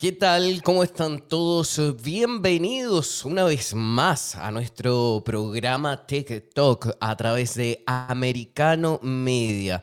¿Qué tal? ¿Cómo están todos? Bienvenidos una vez más a nuestro programa Talk a través de Americano Media.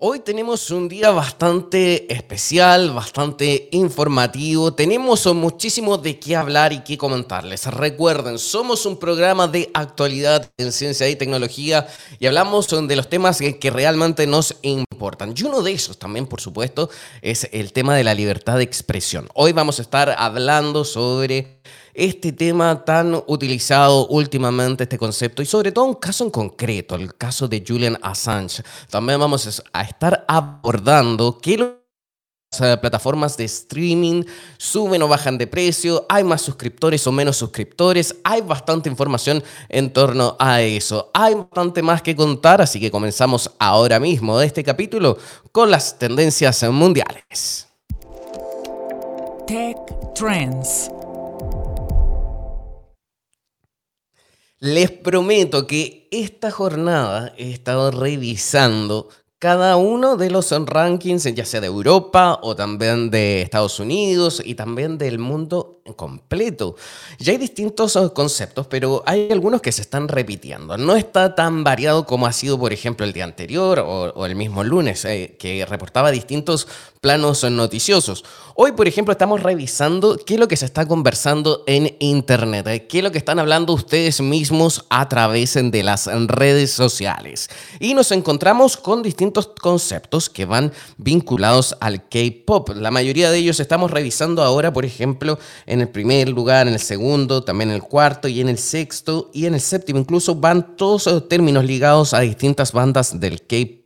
Hoy tenemos un día bastante especial, bastante informativo. Tenemos muchísimo de qué hablar y qué comentarles. Recuerden, somos un programa de actualidad en ciencia y tecnología y hablamos de los temas que realmente nos importan. Y uno de esos también, por supuesto, es el tema de la libertad de expresión. Hoy vamos a estar hablando sobre este tema tan utilizado últimamente, este concepto, y sobre todo un caso en concreto, el caso de Julian Assange. También vamos a estar abordando qué plataformas de streaming suben o bajan de precio, hay más suscriptores o menos suscriptores, hay bastante información en torno a eso, hay bastante más que contar, así que comenzamos ahora mismo este capítulo con las tendencias mundiales. Tech Trends. Les prometo que esta jornada he estado revisando cada uno de los rankings, ya sea de Europa o también de Estados Unidos y también del mundo completo. Ya hay distintos conceptos, pero hay algunos que se están repitiendo. No está tan variado como ha sido, por ejemplo, el día anterior o, el mismo lunes, eh, que reportaba distintos planos noticiosos. Hoy, por ejemplo, estamos revisando qué es lo que se está conversando en Internet, eh, qué es lo que están hablando ustedes mismos a través de las redes sociales. Y nos encontramos con distintos conceptos que van vinculados al K-Pop. La mayoría de ellos estamos revisando ahora, por ejemplo, el primer lugar, en el segundo, también en el cuarto y en el sexto y en el séptimo. Incluso van todos los términos ligados a distintas bandas del K-pop.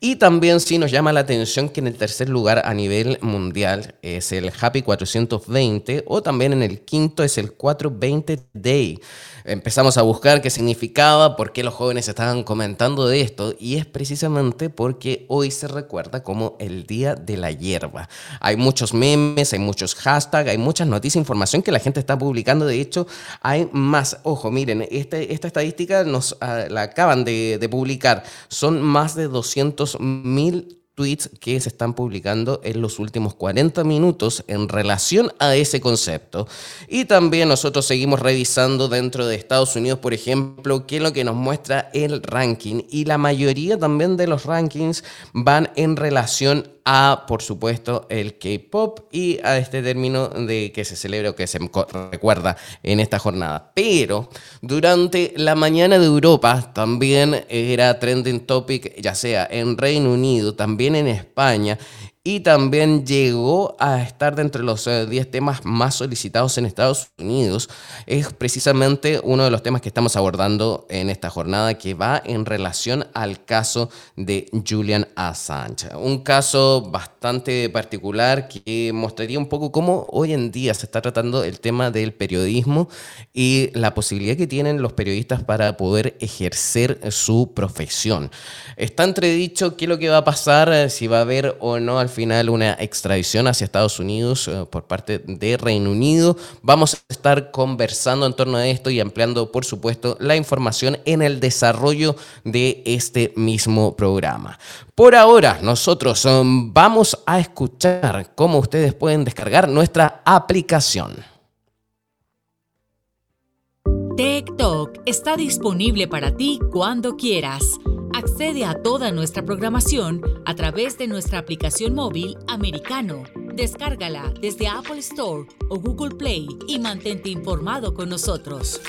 Y también sí nos llama la atención que en el tercer lugar a nivel mundial es el Happy 420 o también en el quinto es el 420 Day empezamos a buscar qué significaba, por qué los jóvenes estaban comentando de esto, y es precisamente porque hoy se recuerda como el Día de la Hierba. Hay muchos memes, hay muchos hashtags, hay muchas noticias, información que la gente está publicando. De hecho, hay más. Ojo, miren, este, esta estadística nos ah, la acaban de, de publicar. Son más de 200 mil tweets que se están publicando en los últimos 40 minutos en relación a ese concepto. Y también nosotros seguimos revisando dentro de Estados Unidos, por ejemplo, qué es lo que nos muestra el ranking. Y la mayoría también de los rankings van en relación a, por supuesto, el K-pop y a este término de que se celebra o que se recuerda en esta jornada. Pero durante la mañana de Europa también era trending topic, ya sea en Reino Unido, también en España y también llegó a estar de los 10 eh, temas más solicitados en Estados Unidos. Es precisamente uno de los temas que estamos abordando en esta jornada que va en relación al caso de Julian Assange. Un caso bastante particular que mostraría un poco cómo hoy en día se está tratando el tema del periodismo y la posibilidad que tienen los periodistas para poder ejercer su profesión. Está entredicho qué es lo que va a pasar, si va a haber o no al final una extradición hacia Estados Unidos eh, por parte de Reino Unido. Vamos a estar conversando en torno a esto y ampliando, por supuesto, la información en el desarrollo de este mismo programa. Por ahora, nosotros um, vamos a escuchar cómo ustedes pueden descargar nuestra aplicación. TikTok está disponible para ti cuando quieras. Accede a toda nuestra programación a través de nuestra aplicación móvil americano. Descárgala desde Apple Store o Google Play y mantente informado con nosotros.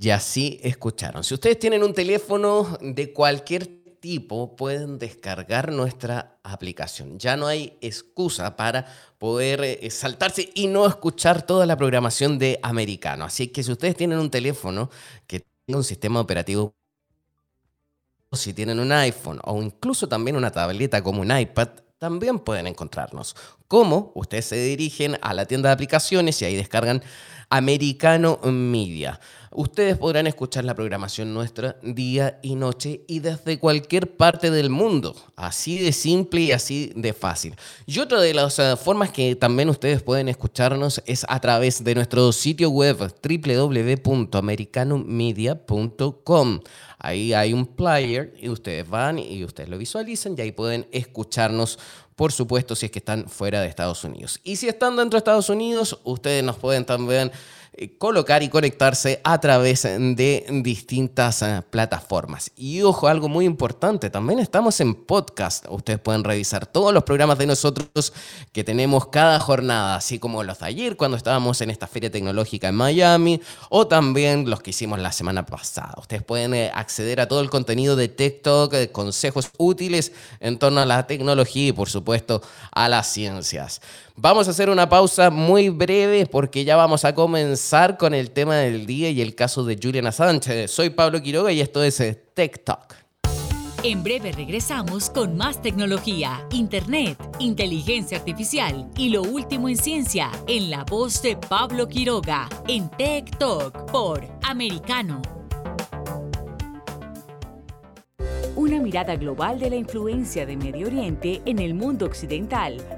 Y así escucharon. Si ustedes tienen un teléfono de cualquier tipo pueden descargar nuestra aplicación. Ya no hay excusa para poder eh, saltarse y no escuchar toda la programación de americano. Así que si ustedes tienen un teléfono que tenga un sistema operativo si tienen un iPhone o incluso también una tableta como un iPad, también pueden encontrarnos. ¿Cómo? Ustedes se dirigen a la tienda de aplicaciones y ahí descargan Americano Media. Ustedes podrán escuchar la programación nuestra día y noche y desde cualquier parte del mundo. Así de simple y así de fácil. Y otra de las eh, formas que también ustedes pueden escucharnos es a través de nuestro sitio web www.americanomedia.com. Ahí hay un player y ustedes van y ustedes lo visualizan y ahí pueden escucharnos por supuesto, si es que están fuera de Estados Unidos. Y si están dentro de Estados Unidos, ustedes nos pueden también colocar y conectarse a través de distintas eh, plataformas. Y ojo, algo muy importante, también estamos en podcast. Ustedes pueden revisar todos los programas de nosotros que tenemos cada jornada, así como los de ayer cuando estábamos en esta feria tecnológica en Miami o también los que hicimos la semana pasada. Ustedes pueden eh, acceder a todo el contenido de TikTok, consejos útiles en torno a la tecnología y por supuesto a las ciencias. Vamos a hacer una pausa muy breve porque ya vamos a comenzar con el tema del día y el caso de Juliana Sánchez. Soy Pablo Quiroga y esto es eh, Tech Talk. En breve regresamos con más tecnología, internet, inteligencia artificial y lo último en ciencia en la voz de Pablo Quiroga en Tech Talk por Americano. Una mirada global de la influencia de Medio Oriente en el mundo occidental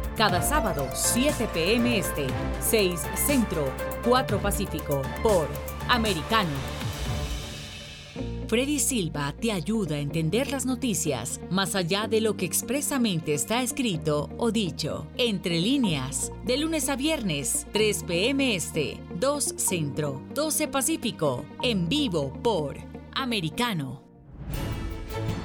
cada sábado, 7 p.m. Este, 6 Centro, 4 Pacífico, por Americano. Freddy Silva te ayuda a entender las noticias más allá de lo que expresamente está escrito o dicho. Entre líneas, de lunes a viernes, 3 p.m. Este, 2 Centro, 12 Pacífico, en vivo por Americano.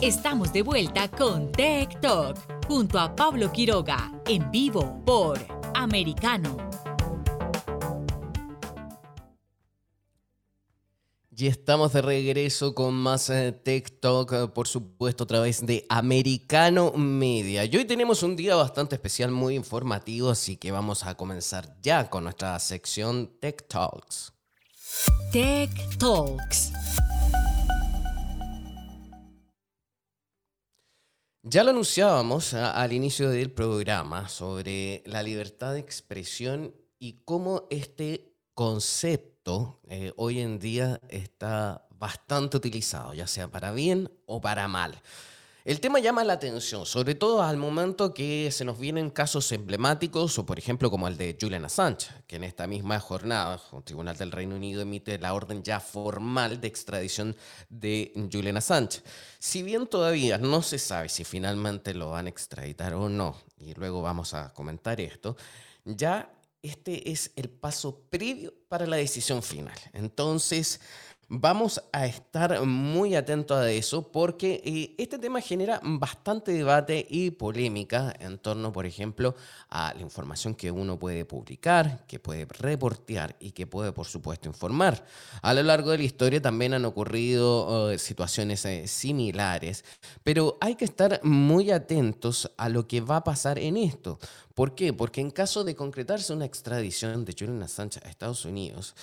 Estamos de vuelta con Tech Talk junto a Pablo Quiroga en vivo por Americano. Y estamos de regreso con más eh, Tech Talk, eh, por supuesto, a través de Americano Media. Y hoy tenemos un día bastante especial, muy informativo, así que vamos a comenzar ya con nuestra sección Tech Talks. Tech Talks. Ya lo anunciábamos al inicio del programa sobre la libertad de expresión y cómo este concepto eh, hoy en día está bastante utilizado, ya sea para bien o para mal. El tema llama la atención, sobre todo al momento que se nos vienen casos emblemáticos, o por ejemplo como el de Julian Assange, que en esta misma jornada un tribunal del Reino Unido emite la orden ya formal de extradición de Julian Assange. Si bien todavía no se sabe si finalmente lo van a extraditar o no, y luego vamos a comentar esto, ya este es el paso previo para la decisión final. Entonces, Vamos a estar muy atentos a eso porque eh, este tema genera bastante debate y polémica en torno, por ejemplo, a la información que uno puede publicar, que puede reportear y que puede, por supuesto, informar. A lo largo de la historia también han ocurrido eh, situaciones eh, similares, pero hay que estar muy atentos a lo que va a pasar en esto. ¿Por qué? Porque en caso de concretarse una extradición de Julian Assange a Estados Unidos,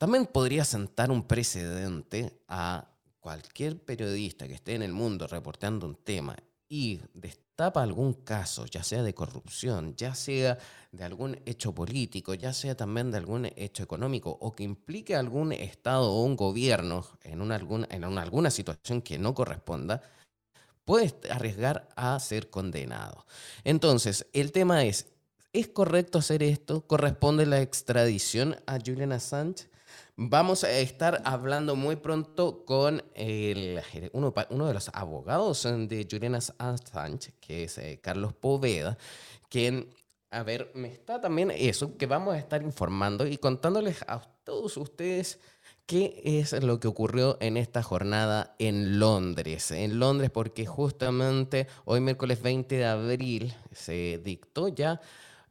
también podría sentar un precedente a cualquier periodista que esté en el mundo reportando un tema y destapa algún caso, ya sea de corrupción, ya sea de algún hecho político, ya sea también de algún hecho económico o que implique algún Estado o un gobierno en, una, alguna, en alguna situación que no corresponda, puede arriesgar a ser condenado. Entonces, el tema es, ¿es correcto hacer esto? ¿Corresponde la extradición a Julian Assange? Vamos a estar hablando muy pronto con el, uno, de los abogados de Julian Assange, que es eh, Carlos Poveda, quien, a ver, me está también eso, que vamos a estar informando y contándoles a todos ustedes qué es lo que ocurrió en esta jornada en Londres. En Londres porque justamente hoy miércoles 20 de abril se dictó ya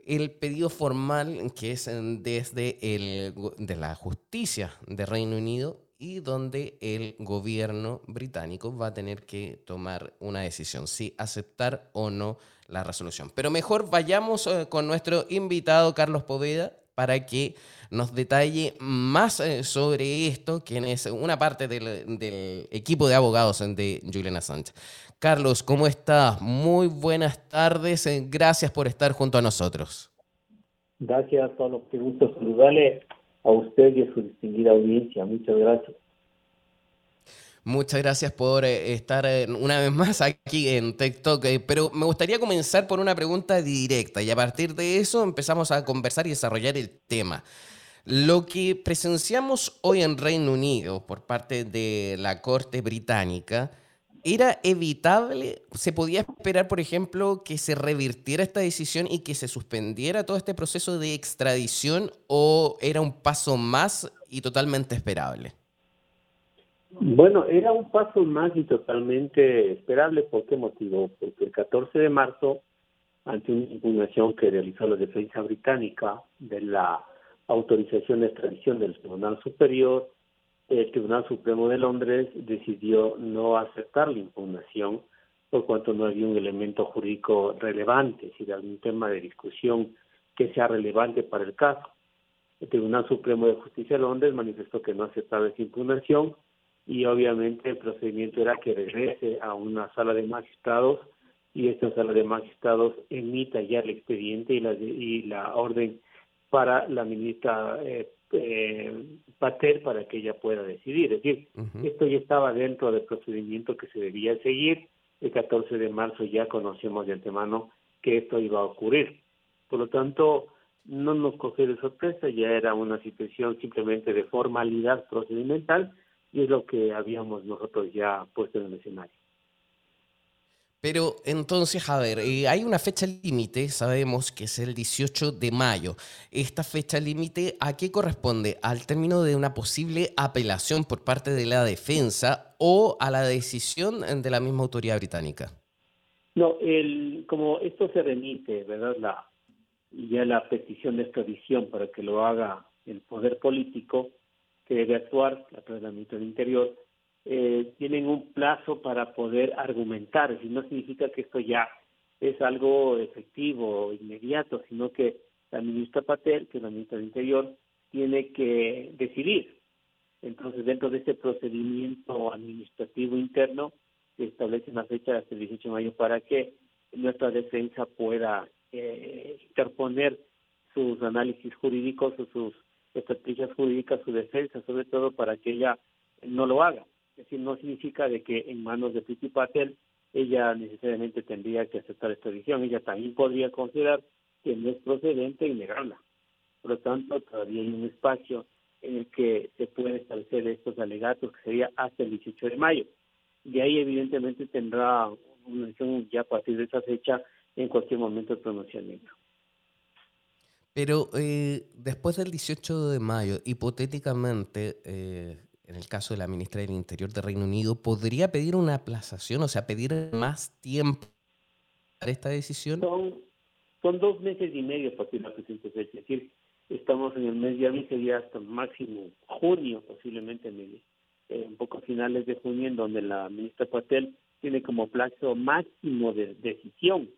el pedido formal que es desde el, de la justicia de Reino Unido y donde el gobierno británico va a tener que tomar una decisión, si aceptar o no la resolución. Pero mejor vayamos eh, con nuestro invitado Carlos Poveda para que nos detalle más eh, sobre esto, quien es una parte del, del equipo de abogados de Julian Assange. Carlos, ¿cómo estás? Muy buenas tardes. Eh, gracias por estar junto a nosotros. Gracias, Pablo. Qué gusto saludarle a usted y a su distinguida audiencia. Muchas gracias. Muchas gracias por eh, estar eh, una vez más aquí en TikTok. Pero me gustaría comenzar por una pregunta directa y a partir de eso empezamos a conversar y desarrollar el tema. Lo que presenciamos hoy en Reino Unido por parte de la Corte Británica ¿Era evitable? ¿Se podía esperar, por ejemplo, que se revirtiera esta decisión y que se suspendiera todo este proceso de extradición o era un paso más y totalmente esperable? Bueno, era un paso más y totalmente esperable. ¿Por qué motivo? Porque el 14 de marzo, ante una impugnación que realizó la defensa británica de la autorización de extradición del Tribunal Superior, el Tribunal Supremo de Londres decidió no aceptar la impugnación por cuanto no había un elemento jurídico relevante, si algún tema de discusión que sea relevante para el caso. El Tribunal Supremo de Justicia de Londres manifestó que no aceptaba esa impugnación y obviamente el procedimiento era que regrese a una sala de magistrados y esta sala de magistrados emita ya el expediente y la, y la orden para la ministra eh, eh, Pater para que ella pueda decidir. Es decir, esto ya estaba dentro del procedimiento que se debía seguir. El 14 de marzo ya conocemos de antemano que esto iba a ocurrir. Por lo tanto, no nos cogió de sorpresa, ya era una situación simplemente de formalidad procedimental y es lo que habíamos nosotros ya puesto en el escenario. Pero entonces, a ver, eh, hay una fecha límite, sabemos que es el 18 de mayo. ¿Esta fecha límite a qué corresponde? ¿Al término de una posible apelación por parte de la defensa o a la decisión de la misma autoridad británica? No, el, como esto se remite, ¿verdad? La, ya la petición de extradición para que lo haga el poder político que debe actuar a través del del Interior, eh, tienen un plazo para poder argumentar, y no significa que esto ya es algo efectivo, inmediato, sino que la ministra Patel, que es la ministra del Interior, tiene que decidir. Entonces, dentro de este procedimiento administrativo interno, se establece una fecha hasta el 18 de mayo para que nuestra defensa pueda eh, interponer sus análisis jurídicos o sus estrategias jurídicas, su defensa, sobre todo para que ella no lo haga. Es decir, no significa de que en manos de Priti Patel ella necesariamente tendría que aceptar esta decisión. Ella también podría considerar que no es procedente y negarla. Por lo tanto, todavía hay un espacio en el que se pueden establecer estos alegatos, que sería hasta el 18 de mayo. De ahí, evidentemente, tendrá una decisión ya a partir de esa fecha en cualquier momento de pronunciamiento. Pero eh, después del 18 de mayo, hipotéticamente, eh, en el caso de la ministra del Interior de Reino Unido, podría pedir una aplazación, o sea, pedir más tiempo para esta decisión? Son, son dos meses y medio que la presente fecha. Es decir, estamos en el mes de abril, sería hasta máximo junio, posiblemente en eh, un poco a finales de junio, en donde la ministra Patel tiene como plazo máximo de decisión.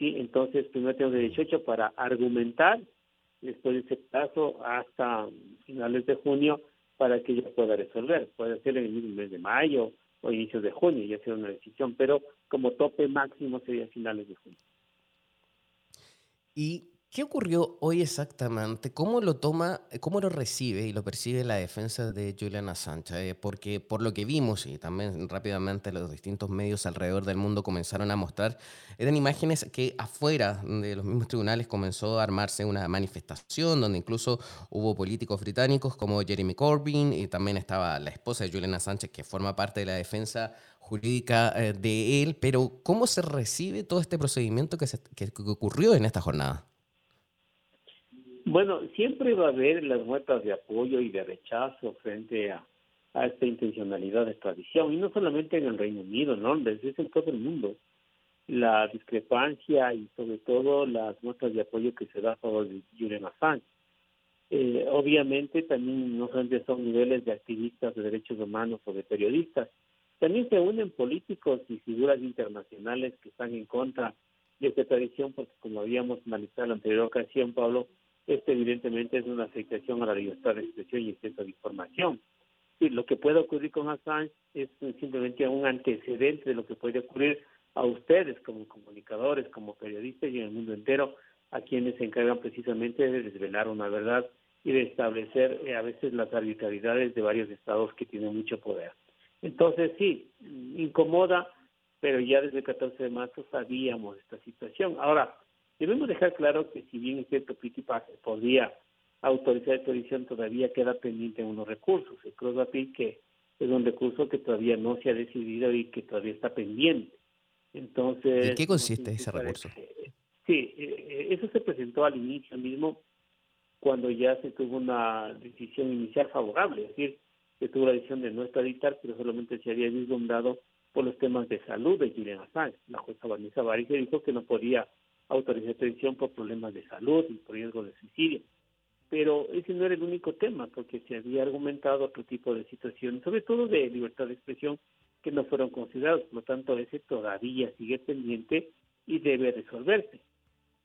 ¿sí? Entonces, primero tengo de 18 para argumentar, después de ese plazo hasta finales de junio para que ella pueda resolver. Puede ser en el mismo mes de mayo o inicios de junio, ya sea una decisión, pero como tope máximo sería finales de junio. Y ¿Qué ocurrió hoy exactamente? ¿Cómo lo toma, cómo lo recibe y lo percibe la defensa de Julian Assange? Eh, porque por lo que vimos y también rápidamente los distintos medios alrededor del mundo comenzaron a mostrar, eran imágenes que afuera de los mismos tribunales comenzó a armarse una manifestación donde incluso hubo políticos británicos como Jeremy Corbyn y también estaba la esposa de Julian Assange que forma parte de la defensa jurídica eh, de él. Pero ¿cómo se recibe todo este procedimiento que ocurrió en esta jornada? Bueno, siempre va a haber las muestras de apoyo y de rechazo frente a, esta intencionalidad de extradición, y no solamente en el Reino Unido, ¿no? Desde en todo el mundo. La discrepancia y sobre todo las muestras de apoyo que se da a favor de Julian Assange. Eh, obviamente también no solamente son niveles de activistas de derechos humanos o de periodistas, también se unen políticos y figuras internacionales que están en contra de esta tradición, porque como habíamos analizado en la anterior ocasión, Pablo, esto evidentemente es una afectación a la libertad de expresión y exceso de información. Y lo que puede ocurrir con Assange es simplemente un antecedente de lo que puede ocurrir a ustedes como comunicadores, como periodistas y en el mundo entero, a quienes se encargan precisamente de desvelar una verdad y de establecer eh, a veces las arbitrariedades de varios estados que tienen mucho poder. Entonces sí, incomoda, pero ya desde el 14 de marzo sabíamos esta situación. Ahora, Debemos dejar claro que si bien es cierto Pitipac podría autorizar esta edición, todavía queda pendiente unos recursos. El Cross que es un recurso que todavía no se ha decidido y que todavía está pendiente. Entonces, ¿En qué consiste ese recurso? Sí, eh, eso se presentó al inicio mismo cuando ya se tuvo una decisión inicial favorable, es decir, se tuvo la decisión de no extraditar, pero solamente se había vislumbrado por los temas de salud de Julian Assange. La jueza Vanessa Bari dijo que no podía detención por problemas de salud y por riesgo de suicidio. Pero ese no era el único tema, porque se había argumentado otro tipo de situaciones, sobre todo de libertad de expresión, que no fueron considerados. Por lo tanto, ese todavía sigue pendiente y debe resolverse.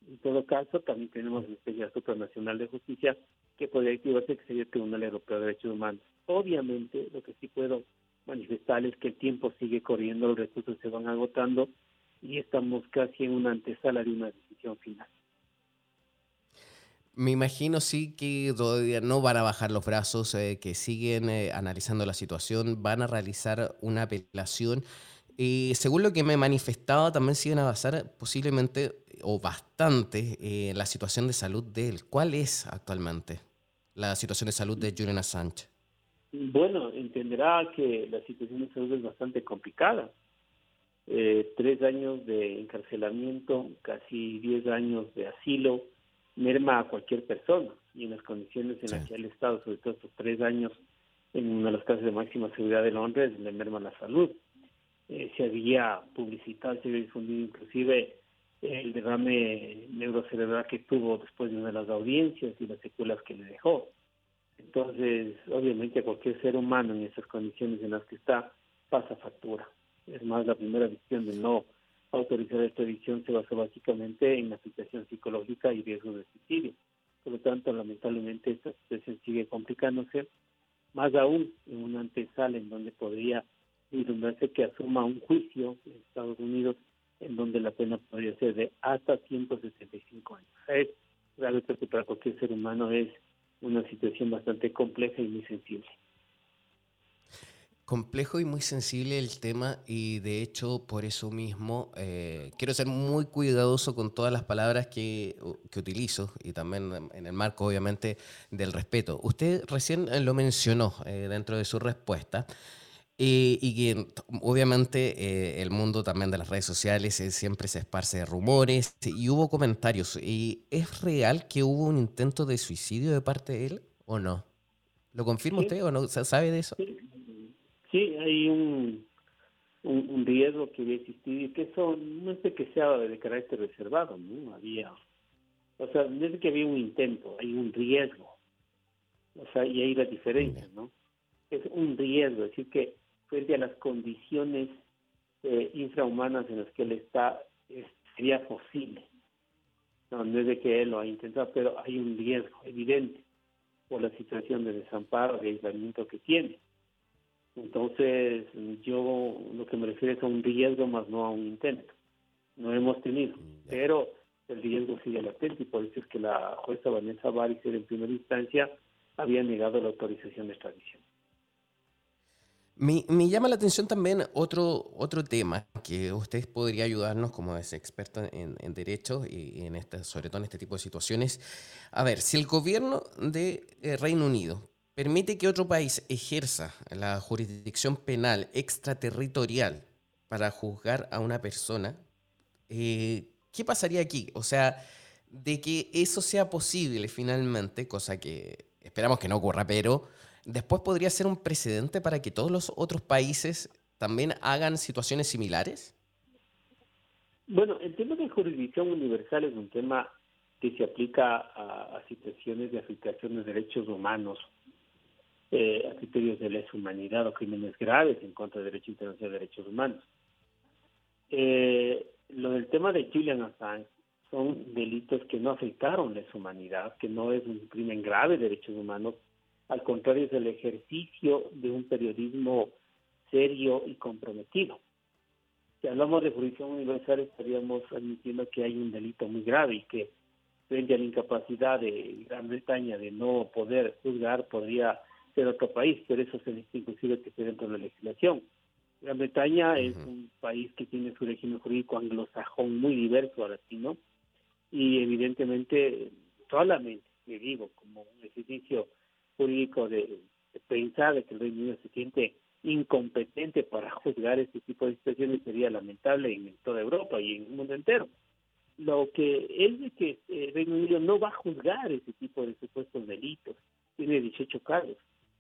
En todo caso, también tenemos la especial supranacional de justicia que podría activarse, que sería el Tribunal Europeo de Derechos Humanos. Obviamente, lo que sí puedo manifestar es que el tiempo sigue corriendo, los recursos se van agotando y estamos casi en una antesala de una decisión final. Me imagino sí que todavía no van a bajar los brazos, eh, que siguen eh, analizando la situación, van a realizar una apelación. y según lo que me manifestaba, también siguen a basar posiblemente o bastante eh, la situación de salud de él. ¿Cuál es actualmente la situación de salud de Julian Assange? Bueno, entenderá que la situación de salud es bastante complicada eh, tres años de encarcelamiento, casi diez años de asilo, merma a cualquier persona y en las condiciones en las que el Estado, sobre todo estos tres años en una de las casas de máxima seguridad de Londres, le merma la salud. Eh, se había publicitado, se había difundido inclusive el derrame neurocerebral que tuvo después de una de las audiencias y las secuelas que le dejó. Entonces, obviamente, cualquier ser humano en esas condiciones en las que está pasa factura. Es más, la primera decisión de no autorizar esta edición se basó básicamente en la situación psicológica y riesgo de suicidio. Por lo tanto, lamentablemente esta situación sigue complicándose, más aún en una antesala en donde podría vislumbrarse que asuma un juicio en Estados Unidos en donde la pena podría ser de hasta 175 años. Es realmente para cualquier ser humano es una situación bastante compleja y muy sensible complejo y muy sensible el tema y de hecho por eso mismo eh, quiero ser muy cuidadoso con todas las palabras que, que, utilizo y también en el marco obviamente del respeto. Usted recién eh, lo mencionó eh, dentro de su respuesta y que obviamente el mundo también de las redes sociales siempre se esparce de rumores y hubo comentarios. ¿Y es real que hubo un intento de suicidio de parte de él o no? ¿Lo confirma usted o no sabe de eso? Sí, hay un, un, riesgo que había existido y que eso no es de que sea de carácter reservado, ¿no? Había, o sea, no es que había un intento, hay un riesgo. O sea, y ahí la diferencia, ¿no? Es un riesgo, es decir, que frente a las condiciones eh, infrahumanas en las que él está, sería posible. No, no es de que él lo ha intentado, pero hay un riesgo evidente por la situación de desamparo, de aislamiento que tiene. Entonces, yo lo que me refiero es a un riesgo más no a un intento. No hemos tenido, pero el riesgo sigue latente y por eso es que la jueza Vanessa Baricer en primera instancia había negado la autorización de extradición. Me, llama la atención también otro, otro tema que usted podría ayudarnos como es experto en, derecho y en esta, sobre todo en este tipo de situaciones. A ver, si el gobierno de eh, Reino Unido permite que otro país ejerza la jurisdicción penal extraterritorial para juzgar a una persona, eh, ¿qué pasaría aquí? O sea, de que eso sea posible finalmente, cosa que esperamos que no ocurra, pero después podría ser un precedente para que todos los otros países también hagan situaciones similares? Bueno, el tema de jurisdicción universal es un tema que se aplica a, situaciones de afectación de derechos humanos, eh, a criterios de lesa humanidad o crímenes graves en contra del derecho internacional de derechos humanos. Eh, lo del tema de Julian Assange son delitos que no afectaron lesa humanidad, que no es un crimen grave de derechos humanos, al contrario es el ejercicio de un periodismo serio y comprometido. Si hablamos de jurisdicción universal estaríamos admitiendo que hay un delito muy grave y que frente a la incapacidad de Gran Bretaña de no poder juzgar podría ser otro país, pero eso se dice inclusive que esté dentro de la legislación. Gran Bretaña es un país que tiene su régimen jurídico anglosajón muy diverso a latino y evidentemente solamente, le digo, como un ejercicio jurídico de, pensar que el Reino Unido se siente incompetente para juzgar este tipo de situaciones sería lamentable en toda Europa y en el mundo entero. Lo que es de que el Reino Unido no va a juzgar ese tipo de supuestos delitos, tiene 18 cargos.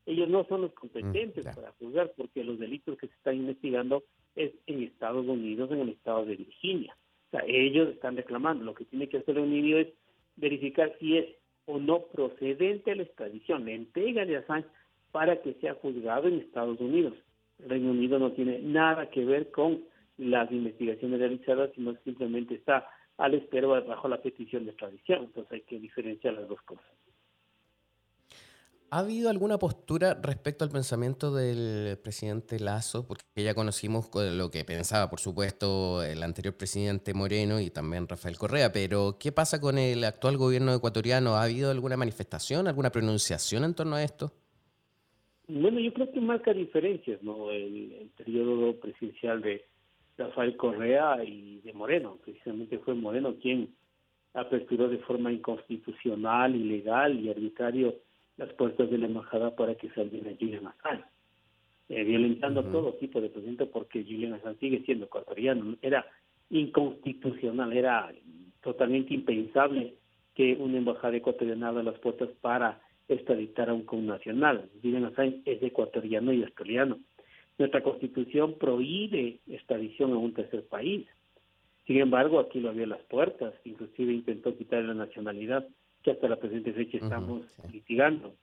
Ellos no son los competentes mm, para juzgar porque los delitos que se están investigando es en Estados Unidos, en el estado de Virginia. O sea, ellos están reclamando. Lo que tiene que hacer el Unido es verificar si es o no procedente a la extradición, la entrega de Assange para que sea juzgado en Estados Unidos. El Reino Unido no tiene nada que ver con las investigaciones realizadas, sino simplemente está a la espera bajo la petición de extradición. Entonces hay que diferenciar las dos cosas. ¿Ha habido alguna postura respecto al pensamiento del presidente Lazo? Porque ya conocimos lo que pensaba, por supuesto, el anterior presidente Moreno y también Rafael Correa, pero ¿qué pasa con el actual gobierno ecuatoriano? ¿Ha habido alguna manifestación, alguna pronunciación en torno a esto? Bueno, yo creo que marca diferencias, ¿no? El, periodo presidencial de Rafael Correa y de Moreno. Precisamente fue Moreno quien aperturó de forma inconstitucional, ilegal y arbitrario las puertas de la embajada para que saliera Julian Assange, eh, violentando todo tipo de presidente porque Julian Assange sigue siendo ecuatoriano. Era inconstitucional, era totalmente impensable que una embajada ecuatoriana abra las puertas para extraditar a un connacional. Julian Assange es ecuatoriano y australiano. Nuestra constitución prohíbe extradición a un tercer país. Sin embargo, aquí lo abrió las puertas, inclusive intentó quitarle la nacionalidad que hasta la presente fecha estamos litigando.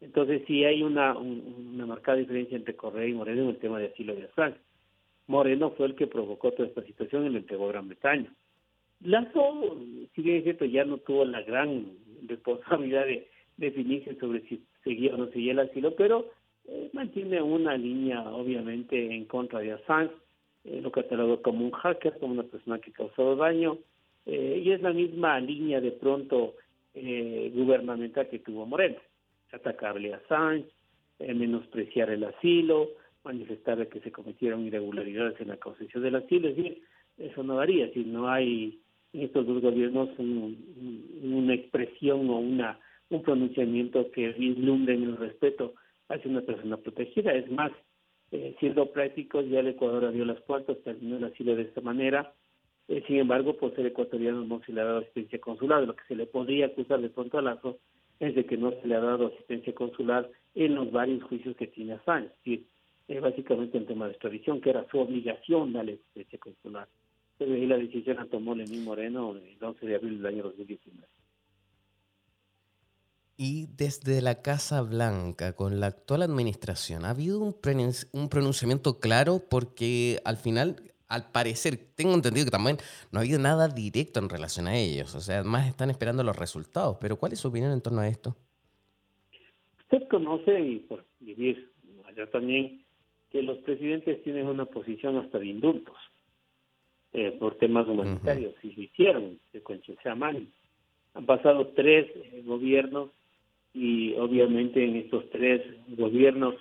Entonces sí hay una, una marcada diferencia entre Correa y Moreno en el tema de asilo de Assange. Moreno fue el que provocó toda esta situación y lo entregó a Gran Bretaña. Lazo, si bien es cierto, ya no tuvo la gran responsabilidad de definirse sobre si seguía o no seguía el asilo, pero eh, mantiene una línea obviamente en contra de Assange, eh, lo catalogó como un hacker, como una persona que causó daño, eh, y es la misma línea de pronto eh, gubernamental que tuvo Moreno. Atacable a Assange, eh, menospreciar el asilo, manifestar que se cometieron irregularidades en la concesión del asilo. Es decir, eso no varía. Si no hay en estos dos gobiernos una expresión o una un pronunciamiento que vislumbre el respeto hacia una persona protegida. Es más, eh, siendo prácticos, ya el Ecuador abrió las puertas, terminó el asilo de esta manera, eh, sin embargo, por ser ecuatoriano no se le ha dado asistencia consular. Lo que se le podría acusar de pronto Lazo es de que no se le ha dado asistencia consular en los varios juicios que tiene Assange. Es decir, eh, básicamente el tema de extradición, que era su obligación darle ese consular. Pero ahí la decisión la tomó Lenín Moreno el 11 de abril del año 2019. Y desde la Casa Blanca, con la actual administración, ¿ha habido un, un pronunciamiento claro? Porque al final, al parecer, tengo entendido que también no ha habido nada directo en relación a ellos. O sea, además están esperando los resultados. Pero ¿cuál es su opinión en torno a esto? Usted conoce, y por vivir allá también, que los presidentes tienen una posición hasta de indultos eh, por temas humanitarios. Y lo hicieron, de mal. Han pasado tres eh, gobiernos y obviamente en estos tres gobiernos,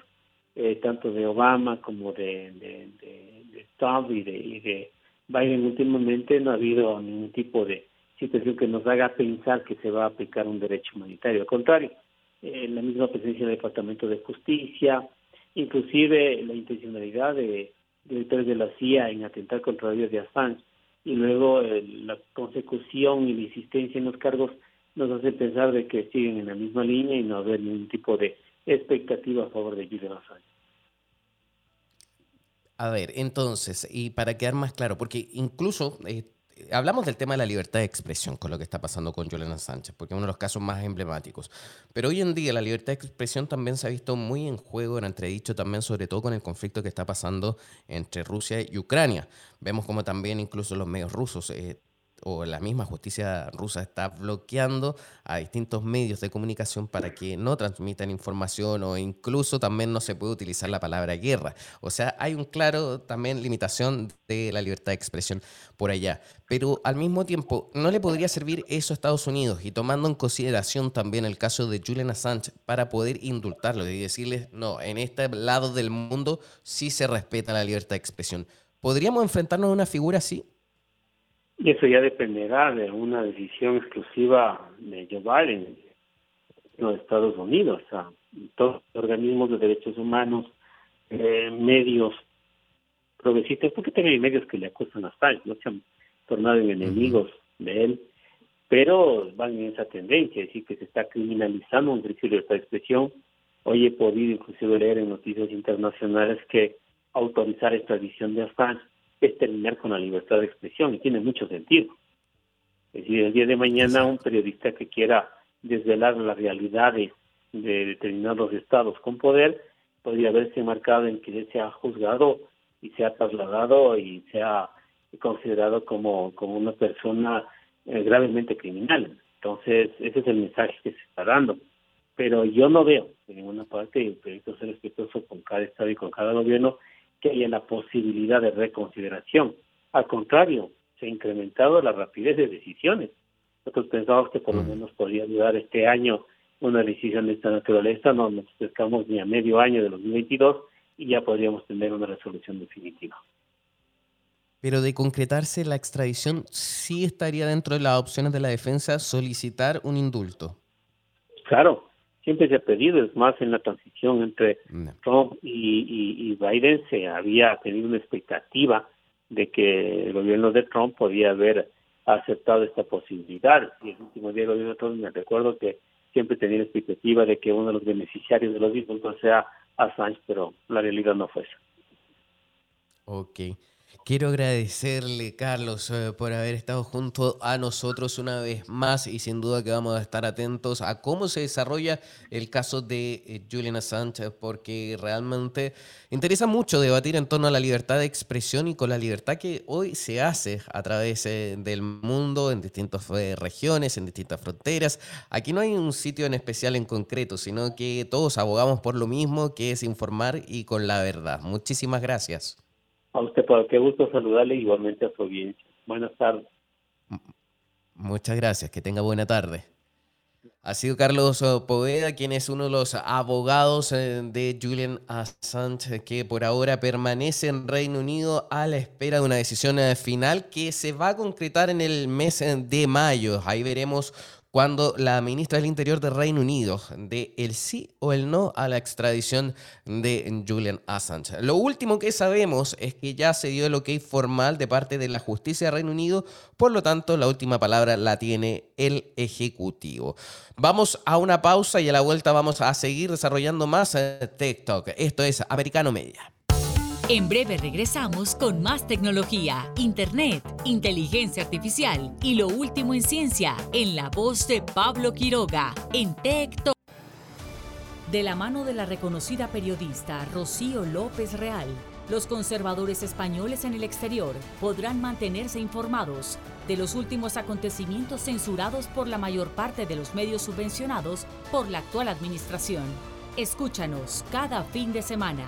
eh, tanto de Obama como de, de, de, Trump y de, y de Biden últimamente, no ha habido ningún tipo de situación que nos haga pensar que se va a aplicar un derecho humanitario. Al contrario, eh, la misma presencia del Departamento de Justicia, inclusive la intencionalidad de directores de la CIA en atentar contra vida de Assange y luego eh, la consecución y la insistencia en los cargos nos hace pensar de que siguen en la misma línea y no haber ningún tipo de expectativa a favor de Julian Assange. A ver, entonces, y para quedar más claro, porque incluso eh, hablamos del tema de la libertad de expresión con lo que está pasando con Julian Sánchez, porque es uno de los casos más emblemáticos. Pero hoy en día la libertad de expresión también se ha visto muy en juego, en entredicho también, sobre todo con el conflicto que está pasando entre Rusia y Ucrania. Vemos como también incluso los medios rusos eh, o la misma justicia rusa está bloqueando a distintos medios de comunicación para que no transmitan información o incluso también no se puede utilizar la palabra guerra. O sea, hay un claro también limitación de la libertad de expresión por allá. Pero al mismo tiempo, ¿no le podría servir eso a Estados Unidos y tomando en consideración también el caso de Julian Assange para poder indultarlo y decirles, no, en este lado del mundo sí se respeta la libertad de expresión? ¿Podríamos enfrentarnos a una figura así? Y eso ya dependerá de una decisión exclusiva de Joe Biden, de Estados Unidos. Sea, todos los organismos de derechos humanos, eh, medios progresistas, porque también hay medios que le acusan a Sánchez, no se han tornado en enemigos de él, pero van en esa tendencia, es decir, que se está criminalizando un derecho de libertad de expresión. Hoy he podido inclusive leer en noticias internacionales que autorizar esta edición de Assange es terminar con la libertad de expresión y tiene mucho sentido. Es decir, el día de mañana un periodista que quiera desvelar las realidades de determinados estados con poder podría verse marcado en que se ha juzgado y se ha trasladado y se ha considerado como, como una persona eh, gravemente criminal. Entonces, ese es el mensaje que se está dando. Pero yo no veo en ninguna parte, y proyecto ser respetuoso con cada estado y con cada gobierno, que haya la posibilidad de reconsideración. Al contrario, se ha incrementado la rapidez de decisiones. Nosotros pensamos que por lo mm. menos podría durar este año una decisión de esta naturaleza, no nos acercamos ni a medio año de 2022 y ya podríamos tener una resolución definitiva. Pero de concretarse la extradición, sí estaría dentro de las opciones de la defensa solicitar un indulto. Claro, siempre se ha pedido, es más en la transición entre Trump y, Biden se había tenido una expectativa de que el gobierno de Trump podía haber aceptado esta posibilidad. Y el último día del gobierno de Trump me recuerdo que siempre tenía la expectativa de que uno de los beneficiarios de los discursos sea Assange, pero la realidad no fue eso. Ok. Quiero agradecerle, Carlos, eh, por haber estado junto a nosotros una vez más y sin duda que vamos a estar atentos a cómo se desarrolla el caso de eh, Julian Assange, porque realmente interesa mucho debatir en torno a la libertad de expresión y con la libertad que hoy se hace a través eh, del mundo, en distintas regiones, en distintas fronteras. Aquí no hay un sitio en especial en concreto, sino que todos abogamos por lo mismo, que es informar y con la verdad. Muchísimas gracias. A usted, por qué gusto saludarle igualmente a su audiencia. Buenas tardes. Muchas gracias, que tenga buena tarde. Ha sido Carlos eh, Poveda, quien es uno de los abogados eh, de Julian Assange, que por ahora permanece en Reino Unido a la espera de una decisión eh, final que se va a concretar en el mes de mayo. Ahí veremos cuando la ministra del Interior del Reino Unido de el sí o el no a la extradición de Julian Assange. Lo último que sabemos es que ya se dio el ok formal de parte de la justicia del Reino Unido, por lo tanto la última palabra la tiene el Ejecutivo. Vamos a una pausa y a la vuelta vamos a seguir desarrollando más eh, TikTok. Esto es Americano Media. En breve regresamos con más tecnología, internet, inteligencia artificial y lo último en ciencia en la voz de Pablo Quiroga en TikTok. De la mano de la reconocida periodista Rocío López Real, los conservadores españoles en el exterior podrán mantenerse informados de los últimos acontecimientos censurados por la mayor parte de los medios subvencionados por la actual administración. Escúchanos cada fin de semana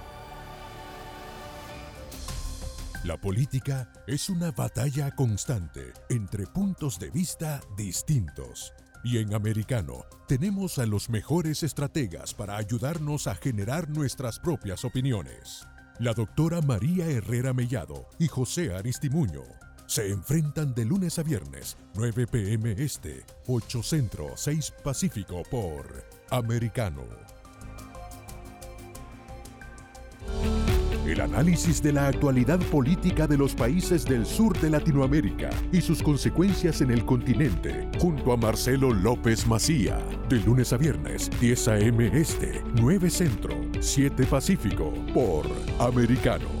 La política es una batalla constante entre puntos de vista distintos. Y en Americano tenemos a los mejores estrategas para ayudarnos a generar nuestras propias opiniones. La doctora María Herrera Mellado y José Aristimuño se enfrentan de lunes a viernes, 9 pm este, 8 centro, 6 pacífico por Americano. El análisis de la actualidad política de los países del sur de Latinoamérica y sus consecuencias en el continente, junto a Marcelo López Macía, de lunes a viernes, 10 a.m. Este, 9 Centro, 7 Pacífico, por Americano.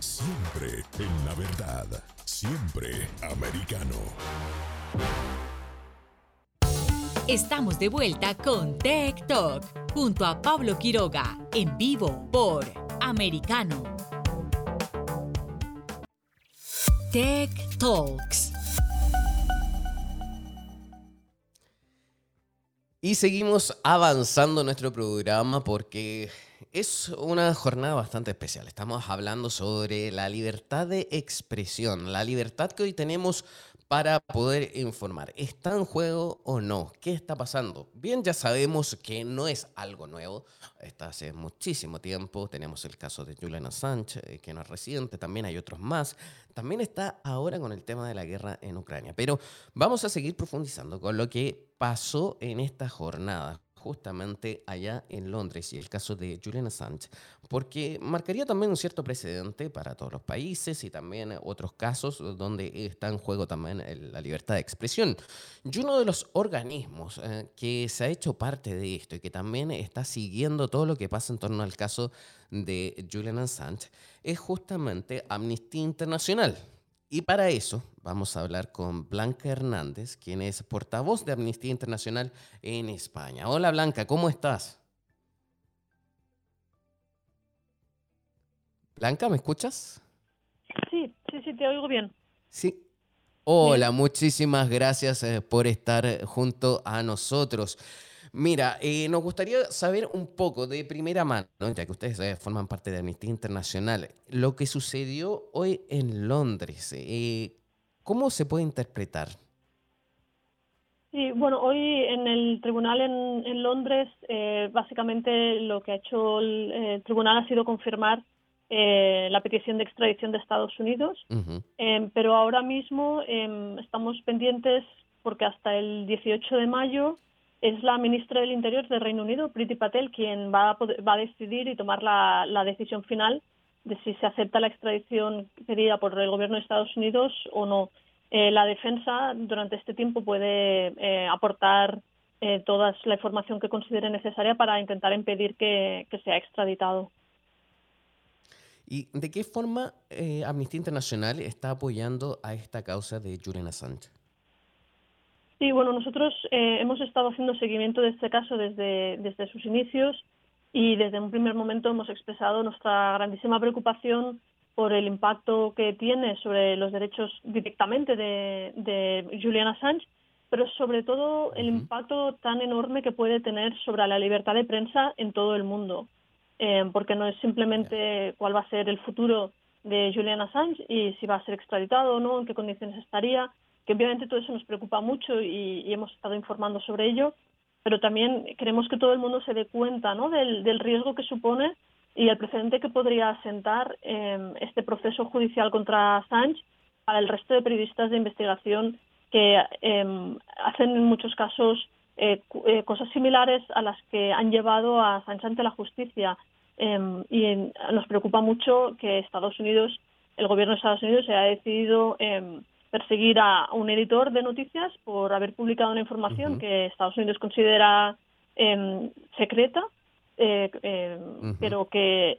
siempre en la verdad. Siempre americano. Estamos de vuelta con Tech Talk junto a Pablo Quiroga en vivo por Americano. Tech Talks. Y seguimos avanzando nuestro programa porque es una jornada bastante especial. Estamos hablando sobre la libertad de expresión, la libertad que hoy tenemos para poder informar. ¿Está en juego o no? ¿Qué está pasando? Bien, ya sabemos que no es algo nuevo. Está hace muchísimo tiempo. Tenemos el caso de Julian Assange, eh, que no es reciente. También hay otros más. También está ahora con el tema de la guerra en Ucrania. Pero vamos a seguir profundizando con lo que pasó en esta jornada justamente allá en Londres y el caso de Julian Assange, porque marcaría también un cierto precedente para todos los países y también otros casos donde está en juego también la libertad de expresión. Y uno de los organismos eh, que se ha hecho parte de esto y que también está siguiendo todo lo que pasa en torno al caso de Julian Assange es justamente Amnistía Internacional. Y para eso vamos a hablar con Blanca Hernández, quien es portavoz de Amnistía Internacional en España. Hola Blanca, ¿cómo estás? Blanca, ¿me escuchas? Sí, sí, sí, te oigo bien. Sí. Hola, muchísimas gracias eh, por estar junto a nosotros. Mira, eh, nos gustaría saber un poco de primera mano, ya que ustedes eh, forman parte de Amnistía Internacional, lo que sucedió hoy en Londres. Eh, ¿Cómo se puede interpretar? Sí, bueno, hoy en el tribunal en, Londres, básicamente lo que ha hecho el, tribunal ha sido confirmar la petición de extradición de Estados Unidos, em, pero ahora mismo em, estamos pendientes porque hasta el 18 de mayo es la ministra del Interior del Reino Unido, Priti Patel, quien va a, va a decidir y tomar la, decisión final de si se acepta la extradición pedida por el gobierno de Estados Unidos o no. Eh, la defensa durante este tiempo puede eh, aportar eh, toda la información que considere necesaria para intentar impedir que, sea extraditado. ¿Y de qué forma eh, Amnistía Internacional está apoyando a esta causa de Julian Assange? Sí, bueno, nosotros eh, hemos estado haciendo seguimiento de este caso desde, desde sus inicios y desde un primer momento hemos expresado nuestra grandísima preocupación por el impacto que tiene sobre los derechos directamente de, Julian Assange, pero sobre todo el impacto tan enorme que puede tener sobre la libertad de prensa en todo el mundo, eh, porque no es simplemente cuál va a ser el futuro de Julian Assange y si va a ser extraditado o no, en qué condiciones estaría, que obviamente todo eso nos preocupa mucho y, hemos estado informando sobre ello, pero también queremos que todo el mundo se dé cuenta ¿no? del, riesgo que supone y el precedente que podría sentar em, este proceso judicial contra Assange para el resto de periodistas de investigación que em, hacen en muchos casos eh, eh, cosas similares a las que han llevado a Assange ante la justicia. Em, y nos preocupa mucho que Estados Unidos, el gobierno de Estados Unidos, se haya decidido perseguir a un editor de noticias por haber publicado una información que Estados Unidos considera em, secreta, eh, em, pero que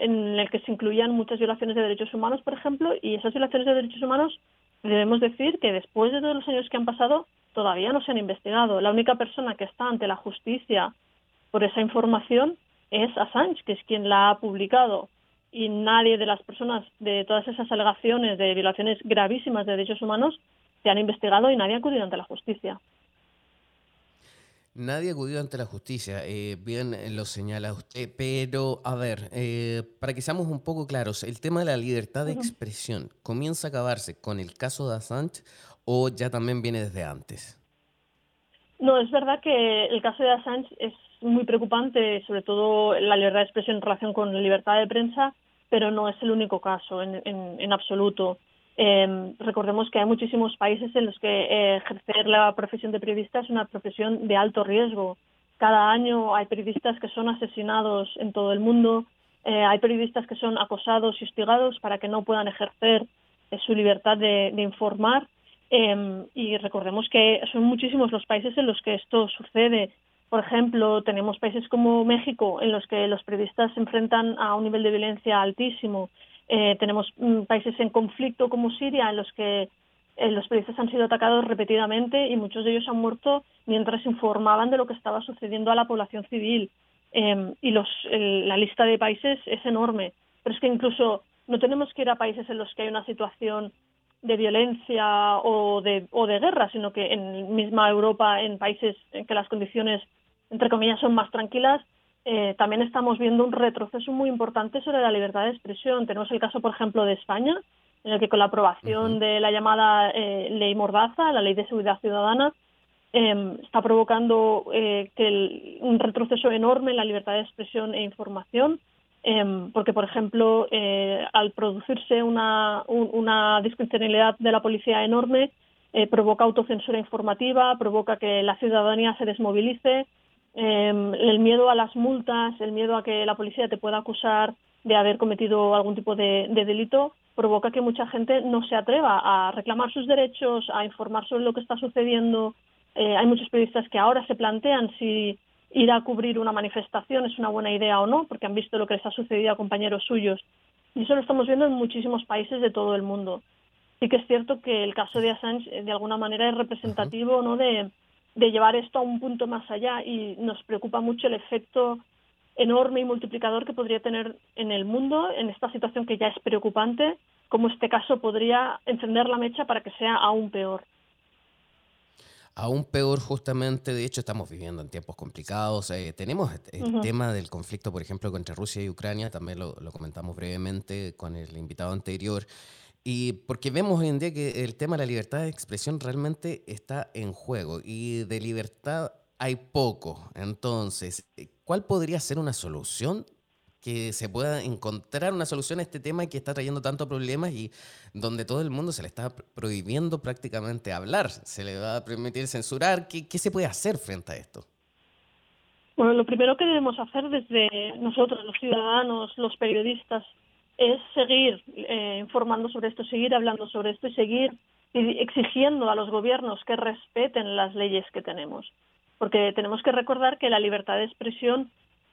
en el que se incluían muchas violaciones de derechos humanos, por ejemplo, y esas violaciones de derechos humanos debemos decir que después de todos los años que han pasado todavía no se han investigado. La única persona que está ante la justicia por esa información es Assange, que es quien la ha publicado y nadie de las personas de todas esas alegaciones de violaciones gravísimas de derechos humanos se han investigado y nadie ha acudido ante la justicia. Nadie ha acudido ante la justicia, eh, bien lo señala usted, pero a ver, eh, para que seamos un poco claros, ¿el tema de la libertad de expresión comienza a acabarse con el caso de Assange o ya también viene desde antes? No, es verdad que el caso de Assange es muy preocupante, sobre todo la libertad de expresión en relación con la libertad de prensa, pero no es el único caso en, en, absoluto. Em, recordemos que hay muchísimos países en los que eh, ejercer la profesión de periodista es una profesión de alto riesgo. Cada año hay periodistas que son asesinados en todo el mundo, eh, hay periodistas que son acosados y hostigados para que no puedan ejercer eh, su libertad de, de informar. Em, y recordemos que son muchísimos los países en los que esto sucede. Por ejemplo, tenemos países como México en los que los periodistas se enfrentan a un nivel de violencia altísimo. Eh, tenemos mm, países en conflicto como Siria en los que eh, los periodistas han sido atacados repetidamente y muchos de ellos han muerto mientras informaban de lo que estaba sucediendo a la población civil. Em, y los, la lista de países es enorme. Pero es que incluso no tenemos que ir a países en los que hay una situación de violencia o de, o de guerra, sino que en misma Europa, en países en que las condiciones, entre comillas, son más tranquilas, eh, también estamos viendo un retroceso muy importante sobre la libertad de expresión. Tenemos el caso, por ejemplo, de España, en el que con la aprobación de la llamada eh, ley Mordaza, la ley de seguridad ciudadana, em, está provocando eh, que un retroceso enorme en la libertad de expresión e información. Em, porque, por ejemplo, eh, al producirse una, una discrecionalidad de la policía enorme, eh, provoca autocensura informativa, provoca que la ciudadanía se desmovilice, em, el miedo a las multas, el miedo a que la policía te pueda acusar de haber cometido algún tipo de, de delito, provoca que mucha gente no se atreva a reclamar sus derechos, a informar sobre lo que está sucediendo. Eh, hay muchos periodistas que ahora se plantean si ir a cubrir una manifestación es una buena idea o no, porque han visto lo que les ha sucedido a compañeros suyos. Y eso lo estamos viendo en muchísimos países de todo el mundo. Sí que es cierto que el caso de Assange eh, de alguna manera es representativo ¿no? de, de llevar esto a un punto más allá y nos preocupa mucho el efecto enorme y multiplicador que podría tener en el mundo en esta situación que ya es preocupante, como este caso podría encender la mecha para que sea aún peor. Aún peor, justamente, de hecho, estamos viviendo en tiempos complicados. Eh, tenemos el tema del conflicto, por ejemplo, entre Rusia y Ucrania, también lo, comentamos brevemente con el invitado anterior. Y porque vemos hoy en día que el tema de la libertad de expresión realmente está en juego y de libertad hay poco. Entonces, ¿cuál podría ser una solución que se pueda encontrar una solución a este tema que está trayendo tantos problemas y donde todo el mundo se le está prohibiendo prácticamente hablar, se le va a permitir censurar. ¿Qué, qué se puede hacer frente a esto? Bueno, lo primero que debemos hacer desde nosotros, los ciudadanos, los periodistas, es seguir eh, informando sobre esto, seguir hablando sobre esto y seguir exigiendo a los gobiernos que respeten las leyes que tenemos. Porque tenemos que recordar que la libertad de expresión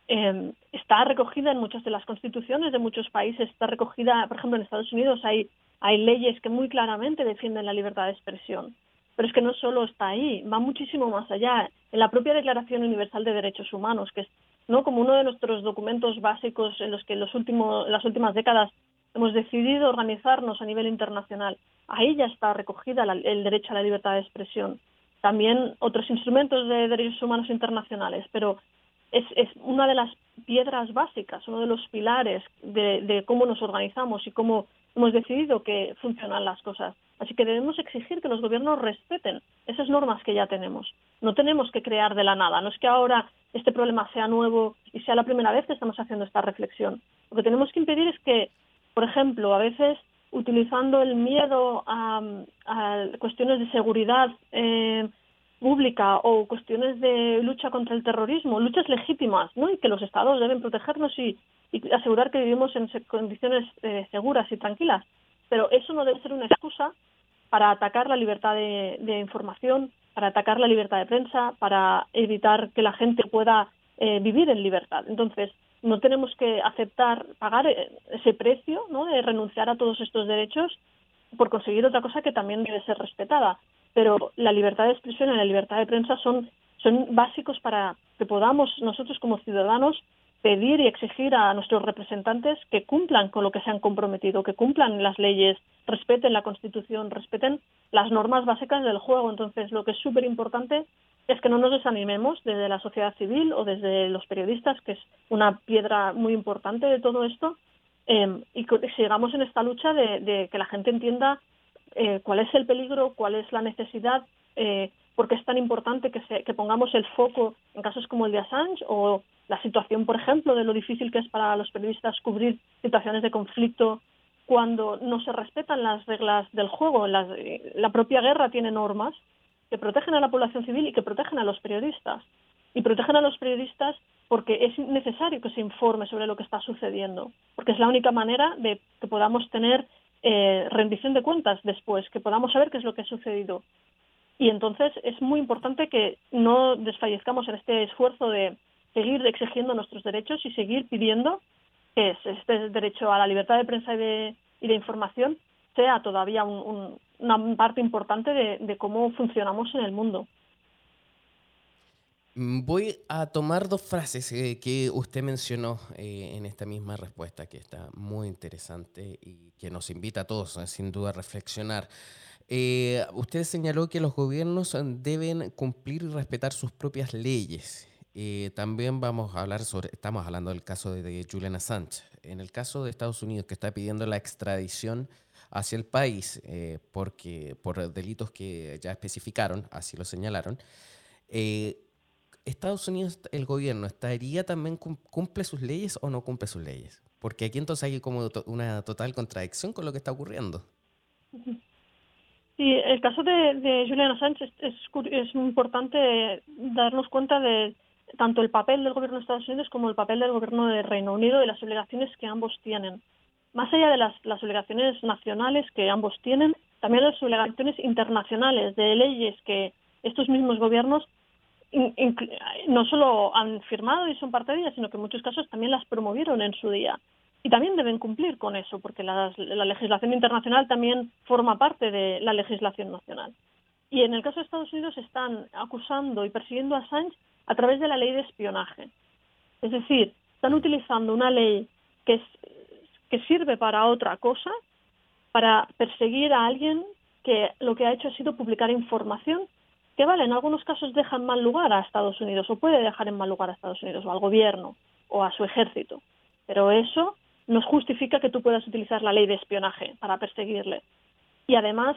em, está recogida en muchas de las constituciones de muchos países, está recogida, por ejemplo, en Estados Unidos hay, leyes que muy claramente defienden la libertad de expresión. Pero es que no solo está ahí, va muchísimo más allá. En la propia Declaración Universal de Derechos Humanos, que es no como uno de nuestros documentos básicos en los que en los últimos, las últimas décadas hemos decidido organizarnos a nivel internacional, ahí ya está recogida el derecho a la libertad de expresión. También otros instrumentos de derechos humanos internacionales, pero es, es una de las piedras básicas, uno de los pilares de, de cómo nos organizamos y cómo hemos decidido que funcionan las cosas. Así que debemos exigir que los gobiernos respeten esas normas que ya tenemos. No tenemos que crear de la nada. No es que ahora este problema sea nuevo y sea la primera vez que estamos haciendo esta reflexión. Lo que tenemos que impedir es que, por ejemplo, a veces utilizando el miedo a, cuestiones de seguridad eh, pública o cuestiones de lucha contra el terrorismo, luchas legítimas, ¿no? Y que los estados deben protegernos y, asegurar que vivimos en condiciones eh, seguras y tranquilas. Pero eso no debe ser una excusa para atacar la libertad de, información, para atacar la libertad de prensa, para evitar que la gente pueda eh, vivir en libertad. Entonces, no tenemos que aceptar pagar eh, ese precio ¿no? de renunciar a todos estos derechos por conseguir otra cosa que también debe ser respetada. Pero la libertad de expresión y la libertad de prensa son, básicos para que podamos nosotros como ciudadanos pedir y exigir a nuestros representantes que cumplan con lo que se han comprometido, que cumplan las leyes, respeten la Constitución, respeten las normas básicas del juego. Entonces, lo que es súper importante es que no nos desanimemos desde la sociedad civil o desde los periodistas, que es una piedra muy importante de todo esto, eh, y que sigamos en esta lucha de, que la gente entienda eh, cuál es el peligro, cuál es la necesidad, eh, por qué es tan importante que, que pongamos el foco en casos como el de Assange o la situación, por ejemplo, de lo difícil que es para los periodistas cubrir situaciones de conflicto cuando no se respetan las reglas del juego. la propia guerra tiene normas que protegen a la población civil y que protegen a los periodistas. Y protegen a los periodistas porque es necesario que se informe sobre lo que está sucediendo, porque es la única manera de que podamos tener eh, rendición de cuentas después, que podamos saber qué es lo que ha sucedido. Y entonces es muy importante que no desfallezcamos en este esfuerzo de seguir exigiendo nuestros derechos y seguir pidiendo que este derecho a la libertad de prensa y de, información sea todavía una parte importante de, cómo funcionamos en el mundo. Mm, voy a tomar dos frases eh, que usted mencionó eh, en esta misma respuesta, que está muy interesante y que nos invita a todos, eh, sin duda, a reflexionar. usted señaló que los gobiernos deben cumplir y respetar sus propias leyes eh, también vamos a hablar sobre, estamos hablando del caso de, Julian Assange. En el caso de Estados Unidos, que está pidiendo la extradición hacia el país eh, porque, por delitos que ya especificaron, así lo señalaron, eh, Estados Unidos, el gobierno, ¿estaría también cumple sus leyes o no cumple sus leyes? Porque aquí entonces hay como una total contradicción con lo que está ocurriendo. Sí, el caso de, Julian Assange es, es, es, importante darnos cuenta de tanto el papel del gobierno de Estados Unidos como el papel del gobierno de Reino Unido y las obligaciones que ambos tienen. Más allá de las, obligaciones nacionales que ambos tienen, también las obligaciones internacionales de leyes que estos mismos gobiernos no solo han firmado y son parte de ellas, sino que en muchos casos también las promovieron en su día. Y también deben cumplir con eso, porque la legislación internacional también forma parte de la legislación nacional. Y en el caso de Estados Unidos están acusando y persiguiendo a Assange a través de la ley de espionaje. Es decir, están utilizando una ley que, que sirve para otra cosa, para perseguir a alguien que lo que ha hecho ha sido publicar información que, vale, en algunos casos deja en mal lugar a Estados Unidos o puede dejar en mal lugar a Estados Unidos o al gobierno o a su ejército. Pero eso no justifica que tú puedas utilizar la ley de espionaje para perseguirle. Y además,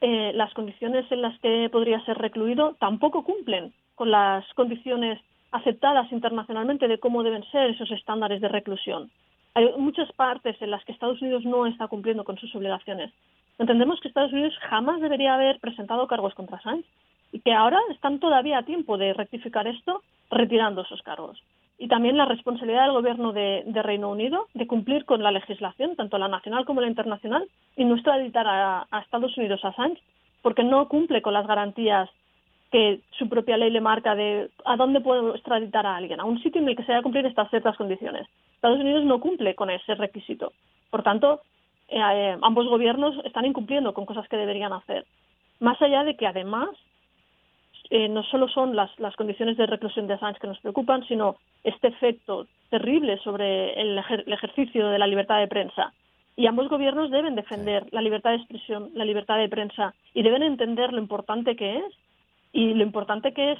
eh, las condiciones en las que podría ser recluido tampoco cumplen con las condiciones aceptadas internacionalmente de cómo deben ser esos estándares de reclusión. Hay muchas partes en las que Estados Unidos no está cumpliendo con sus obligaciones. Entendemos que Estados Unidos jamás debería haber presentado cargos contra Assange y que ahora están todavía a tiempo de rectificar esto retirando esos cargos. Y también la responsabilidad del gobierno de, Reino Unido de cumplir con la legislación, tanto la nacional como la internacional, y no extraditar a, Estados Unidos a Assange porque no cumple con las garantías que su propia ley le marca de a dónde puedo extraditar a alguien, a un sitio en el que se haya cumplir estas ciertas condiciones. Estados Unidos no cumple con ese requisito. Por tanto, eh, eh, ambos gobiernos están incumpliendo con cosas que deberían hacer. Más allá de que además eh, no solo son las, las condiciones de reclusión de Assange que nos preocupan, sino este efecto terrible sobre el, el ejercicio de la libertad de prensa. Y ambos gobiernos deben defender la libertad de expresión, la libertad de prensa y deben entender lo importante que es y lo importante que es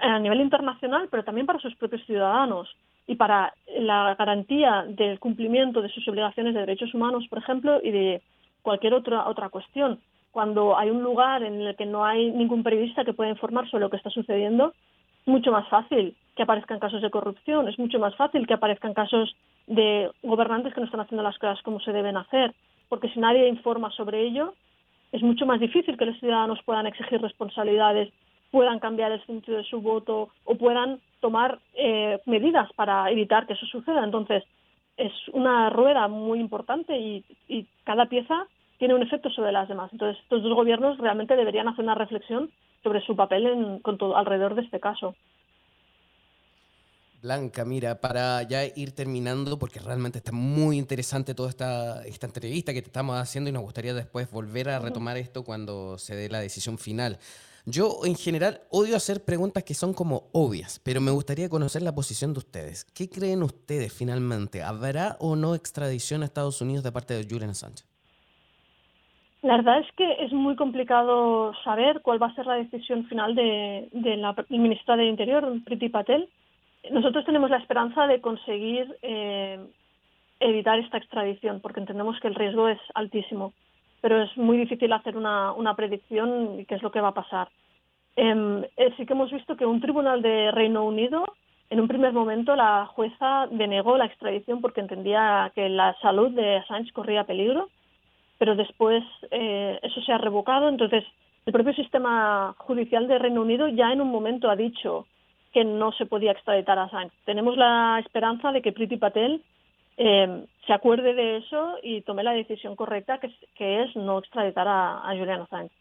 a nivel internacional, pero también para sus propios ciudadanos y para la garantía del cumplimiento de sus obligaciones de derechos humanos, por ejemplo, y de cualquier otra otra cuestión. Cuando hay un lugar en el que no hay ningún periodista que pueda informar sobre lo que está sucediendo, es mucho más fácil que aparezcan casos de corrupción, es mucho más fácil que aparezcan casos de gobernantes que no están haciendo las cosas como se deben hacer, porque si nadie informa sobre ello, es mucho más difícil que los ciudadanos puedan exigir responsabilidades, puedan cambiar el sentido de su voto o puedan tomar eh, medidas para evitar que eso suceda. Entonces, es una rueda muy importante y, y cada pieza tiene un efecto sobre las demás. Entonces, estos dos gobiernos realmente deberían hacer una reflexión sobre su papel en, con todo, alrededor de este caso. Blanca, mira, para ya ir terminando, porque realmente está muy interesante toda esta, esta entrevista que te estamos haciendo y nos gustaría después volver a retomar esto cuando se dé la decisión final. Yo en general odio hacer preguntas que son como obvias, pero me gustaría conocer la posición de ustedes. ¿Qué creen ustedes finalmente? ¿Habrá o no extradición a Estados Unidos de parte de Julian Assange? La verdad es que es muy complicado saber cuál va a ser la decisión final de, de la ministra del Interior, Priti Patel. Nosotros tenemos la esperanza de conseguir eh, evitar esta extradición, porque entendemos que el riesgo es altísimo, pero es muy difícil hacer una, una predicción de qué es lo que va a pasar. Eh, sí que hemos visto que un tribunal de Reino Unido, en un primer momento, la jueza denegó la extradición porque entendía que la salud de Assange corría peligro, pero después eh, eso se ha revocado. Entonces, el propio sistema judicial de Reino Unido ya en un momento ha dicho que no se podía extraditar a Assange. Tenemos la esperanza de que Priti Patel eh, se acuerde de eso y tome la decisión correcta, que, que es no extraditar a, a, Julian Assange.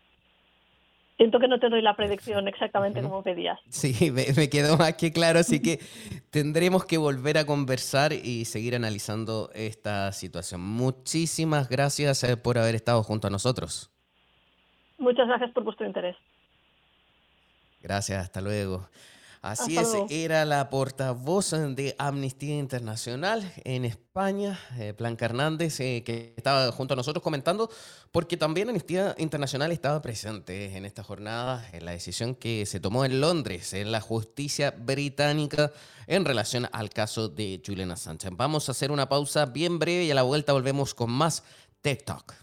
Siento que no te doy la predicción exactamente como pedías. Sí, me, me, quedó más que claro, así que tendremos que volver a conversar y seguir analizando esta situación. Muchísimas gracias eh, por haber estado junto a nosotros. Muchas gracias por vuestro interés. Gracias, hasta luego. Así es, era la portavoz de Amnistía Internacional en España, eh, Blanca Hernández, eh, que estaba junto a nosotros comentando, porque también Amnistía Internacional estaba presente en esta jornada, en la decisión que se tomó en Londres, en la justicia británica, en relación al caso de Julian Assange. Vamos a hacer una pausa bien breve y a la vuelta volvemos con más Tech Talk.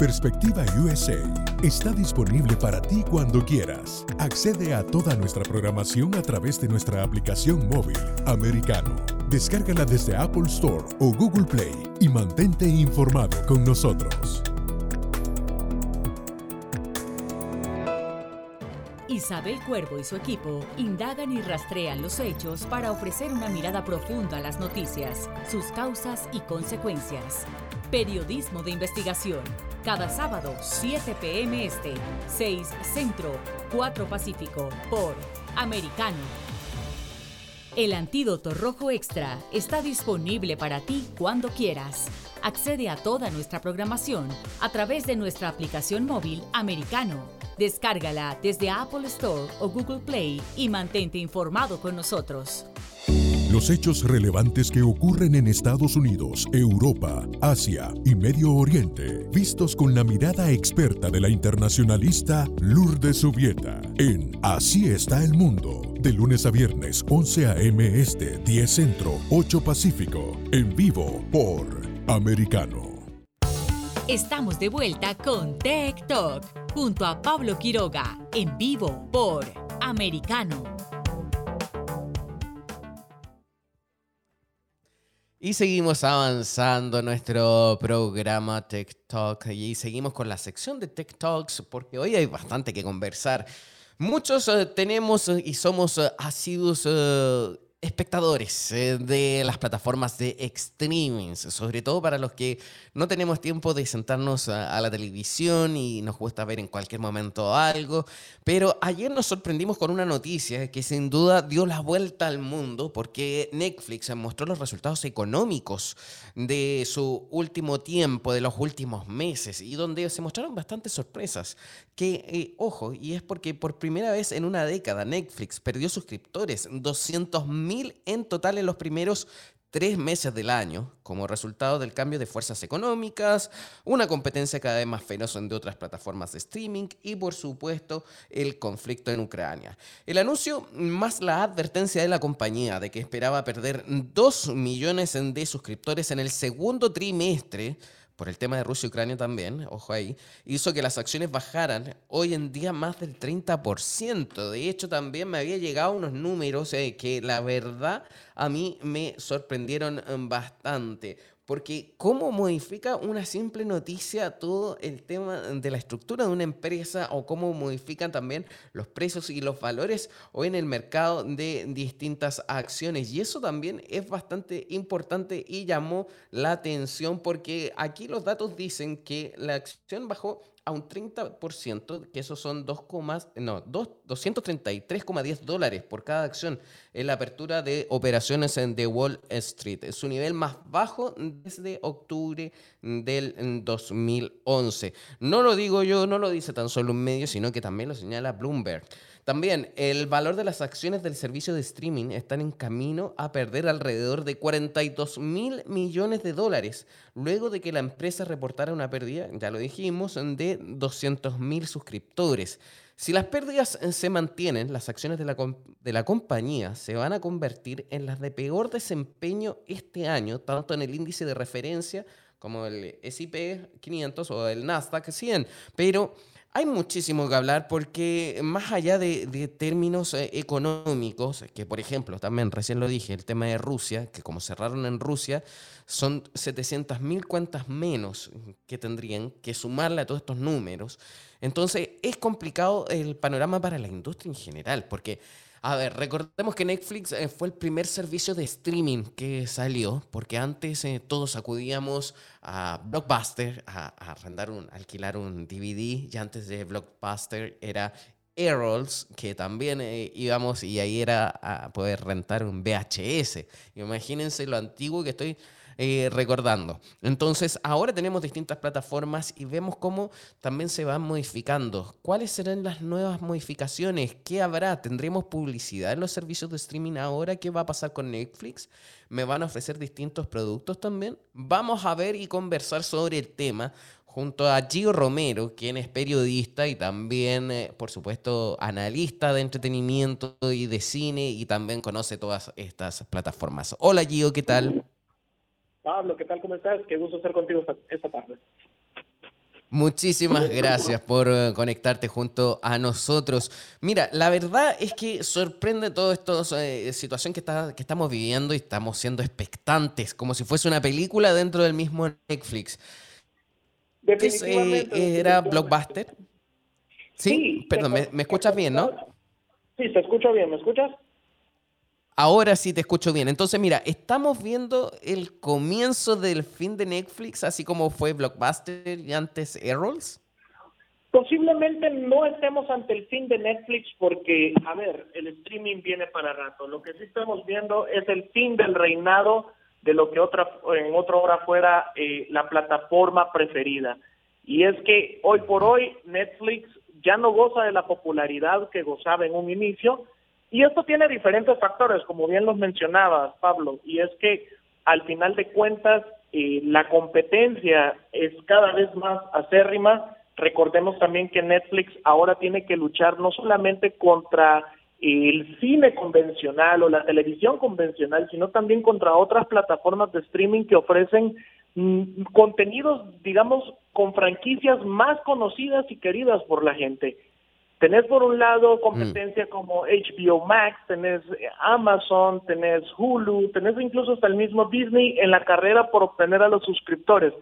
Perspectiva USA está disponible para ti cuando quieras. Accede a toda nuestra programación a través de nuestra aplicación móvil Americano. Descárgala desde Apple Store o Google Play y mantente informado con nosotros. Isabel Cuervo y su equipo indagan y rastrean los hechos para ofrecer una mirada profunda a las noticias, sus causas y consecuencias. Periodismo de investigación. Cada sábado, 7 p.m. Este, 6 Centro, 4 Pacífico, por Americano. El antídoto rojo extra está disponible para ti cuando quieras. Accede a toda nuestra programación a través de nuestra aplicación móvil americano. Descárgala desde Apple Store o Google Play y mantente informado con nosotros. Los hechos relevantes que ocurren en Estados Unidos, Europa, Asia y Medio Oriente, vistos con la mirada experta de la internacionalista Lourdes Subieta, en Así está el mundo, de lunes a viernes, 11 a.m. Este, 10 Centro, 8 Pacífico, en vivo por Americano. Estamos de vuelta con Tech Talk, junto a Pablo Quiroga, en vivo por Americano. Y seguimos avanzando nuestro programa Talk y seguimos con la sección de Talks porque hoy hay bastante que conversar. Muchos eh, tenemos eh, y somos uh, asiduos espectadores eh, de las plataformas de streaming, sobre todo para los que no tenemos tiempo de sentarnos a, la televisión y nos gusta ver en cualquier momento algo. Pero ayer nos sorprendimos con una noticia que sin duda dio la vuelta al mundo porque Netflix mostró los resultados económicos de su último tiempo, de los últimos meses, y donde se mostraron bastantes sorpresas. Que, eh, ojo, y es porque por primera vez en una década Netflix perdió suscriptores, 200 en total en los primeros tres meses del año, como resultado del cambio de fuerzas económicas, una competencia cada vez más feroz de otras plataformas de streaming y, por supuesto, el conflicto en Ucrania. El anuncio más la advertencia de la compañía de que esperaba perder 2 millones de suscriptores en el segundo trimestre por el tema de Rusia y Ucrania también, ojo ahí, hizo que las acciones bajaran hoy en día más del 30%. De hecho, también me había llegado unos números eh, que la verdad a mí me sorprendieron mm, bastante. Porque cómo modifica una simple noticia todo el tema de la estructura de una empresa o cómo modifican también los precios y los valores o en el mercado de distintas acciones. Y eso también es bastante importante y llamó la atención porque aquí los datos dicen que la acción bajó a un 30%, que esos son 2, no, 233,10 dólares por cada acción en la apertura de operaciones en The Wall Street. Es su nivel más bajo desde octubre del 2011. No lo digo yo, no lo dice tan solo un medio, sino que también lo señala Bloomberg. También el valor de las acciones del servicio de streaming están en camino a perder alrededor de 42 mil millones de dólares, luego de que la empresa reportara una pérdida, ya lo dijimos, de 200 mil suscriptores. Si las pérdidas se mantienen, las acciones de la, de la compañía se van a convertir en las de peor desempeño este año, tanto en el índice de referencia como el S&P 500 o el Nasdaq 100. Pero hay muchísimo que hablar porque más allá de, términos eh, económicos, que por ejemplo, también recién lo dije, el tema de Rusia, que como cerraron en Rusia, son 700.000 cuentas menos que tendrían que sumarle a todos estos números. Entonces es complicado el panorama para la industria en general, porque a ver, recordemos que Netflix eh, fue el primer servicio de streaming que salió, porque antes eh, todos acudíamos a Blockbuster a, alquilar un DVD, y antes de Blockbuster era Errols, que también eh, íbamos y ahí era a poder rentar un VHS. Imagínense lo antiguo que estoy eh, recordando. Entonces, ahora tenemos distintas plataformas y vemos cómo también se van modificando. ¿Cuáles serán las nuevas modificaciones? ¿Qué habrá? ¿Tendremos publicidad en los servicios de streaming ahora? ¿Qué va a pasar con Netflix? ¿Me van a ofrecer distintos productos también? Vamos a ver y conversar sobre el tema junto a Gio Romero, quien es periodista y también, eh, por supuesto, analista de entretenimiento y de cine y también conoce todas estas plataformas. Hola Gio, ¿qué tal? Pablo, ¿qué tal? ¿Cómo estás? Qué gusto estar contigo esta, tarde. Muchísimas gracias por eh, conectarte junto a nosotros. Mira, la verdad es que sorprende toda esta eh, situación que, está, que estamos viviendo y estamos siendo expectantes, como si fuese una película dentro del mismo Netflix. ¿Qué eh, ¿Era Blockbuster? Sí, perdón, ¿me, ¿me escuchas bien, no? Sí, te escucho bien, ¿me escuchas? Ahora sí te escucho bien. Entonces, mira, estamos viendo el comienzo del fin de Netflix, así como fue Blockbuster y antes Errols. Posiblemente no estemos ante el fin de Netflix porque, a ver, el streaming viene para rato. Lo que sí estamos viendo es el fin del reinado de lo que otra en otra hora fuera eh, la plataforma preferida. Y es que hoy por hoy Netflix ya no goza de la popularidad que gozaba en un inicio. Y esto tiene diferentes factores, como bien los mencionabas, Pablo. Y es que al final de cuentas eh, la competencia es cada vez más acérrima Recordemos también que Netflix ahora tiene que luchar no solamente contra el cine convencional o la televisión convencional, sino también contra otras plataformas de streaming que ofrecen mm, contenidos, digamos, con franquicias más conocidas y queridas por la gente. Tenés por un lado competencia mm. como HBO Max, tenés Amazon, tenés Hulu, tenés incluso hasta el mismo Disney en la carrera por obtener a los suscriptores.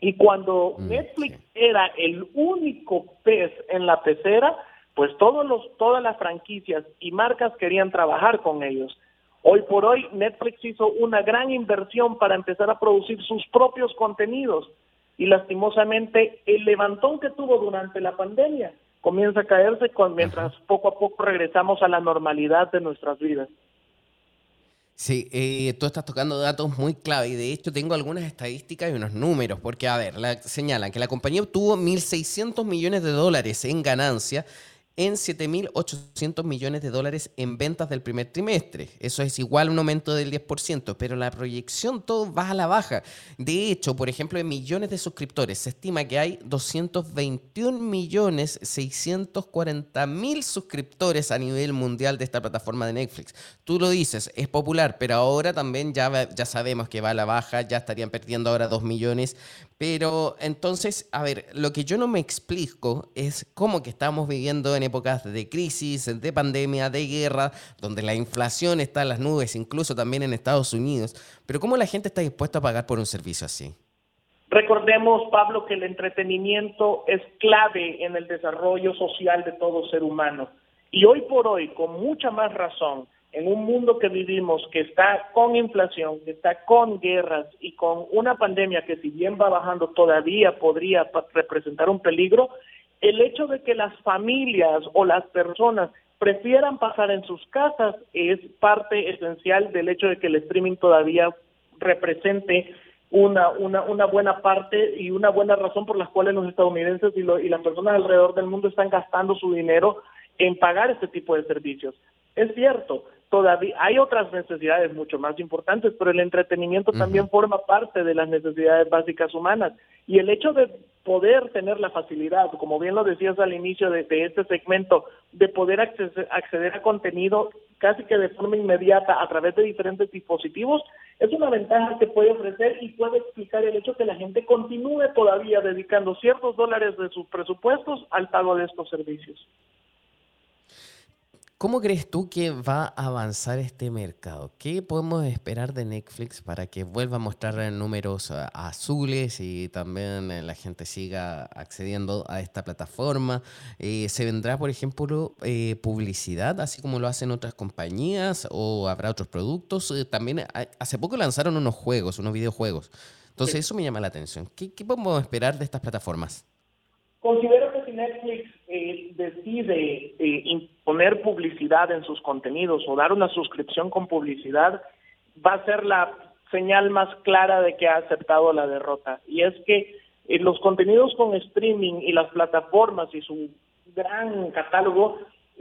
Y cuando mm, Netflix era el único pez en la pecera, pues todos los, todas las franquicias y marcas querían trabajar con ellos. Hoy por hoy Netflix hizo una gran inversión para empezar a producir sus propios contenidos y lastimosamente el levantón que tuvo durante la pandemia comienza a caerse con, mientras poco a poco regresamos a la normalidad de nuestras vidas. Sí, eh, tú estás tocando datos muy clave y de hecho tengo algunas estadísticas y unos números, porque a ver, la, señalan que la compañía obtuvo 1.600 millones de dólares en ganancia en 7.800 millones de dólares en ventas del primer trimestre. Eso es igual un aumento del 10%, pero la proyección todo va a la baja. De hecho, por ejemplo, en millones de suscriptores, se estima que hay 221 millones 640 mil suscriptores a nivel mundial de esta plataforma de Netflix. Tú lo dices, es popular, pero ahora también ya, ya sabemos que va a la baja, ya estarían perdiendo ahora 2 millones. Pero entonces, a ver, lo que yo no me explico es cómo que estamos viviendo en épocas de crisis, de pandemia, de guerra, donde la inflación está en las nubes, incluso también en Estados Unidos, pero ¿cómo la gente está dispuesta a pagar por un servicio así? Recordemos, Pablo, que el entretenimiento es clave en el desarrollo social de todo ser humano. Y hoy por hoy, con mucha más razón, en un mundo que vivimos que está con inflación, que está con guerras y con una pandemia que si bien va bajando todavía podría representar un peligro, el hecho de que las familias o las personas prefieran pasar en sus casas es parte esencial del hecho de que el streaming todavía represente una, una, una buena parte y una buena razón por las cuales los estadounidenses y, y las personas alrededor del mundo están gastando su dinero en pagar este tipo de servicios. Es cierto, todavía hay otras necesidades mucho más importantes, pero el entretenimiento también forma parte de las necesidades básicas humanas. Y el hecho de poder tener la facilidad, como bien lo decías al inicio de, este segmento, de poder acceder, a contenido casi que de forma inmediata a través de diferentes dispositivos, es una ventaja que puede ofrecer y puede explicar el hecho que la gente continúe todavía dedicando ciertos dólares de sus presupuestos al pago de estos servicios. ¿Cómo crees tú que va a avanzar este mercado? ¿Qué podemos esperar de Netflix para que vuelva a mostrar números eh, azules y también eh, la gente siga accediendo a esta plataforma? Eh, ¿Se vendrá, por ejemplo, publicidad, así como lo hacen otras compañías, o habrá otros productos? también hace poco lanzaron unos juegos, unos videojuegos. Entonces, eso me llama la atención. ¿Qué, qué podemos esperar de estas plataformas? Considero que si Netflix decide poner publicidad en sus contenidos o dar una suscripción con publicidad, va a ser la señal más clara de que ha aceptado la derrota. Y es que eh, los contenidos con streaming y las plataformas y su gran catálogo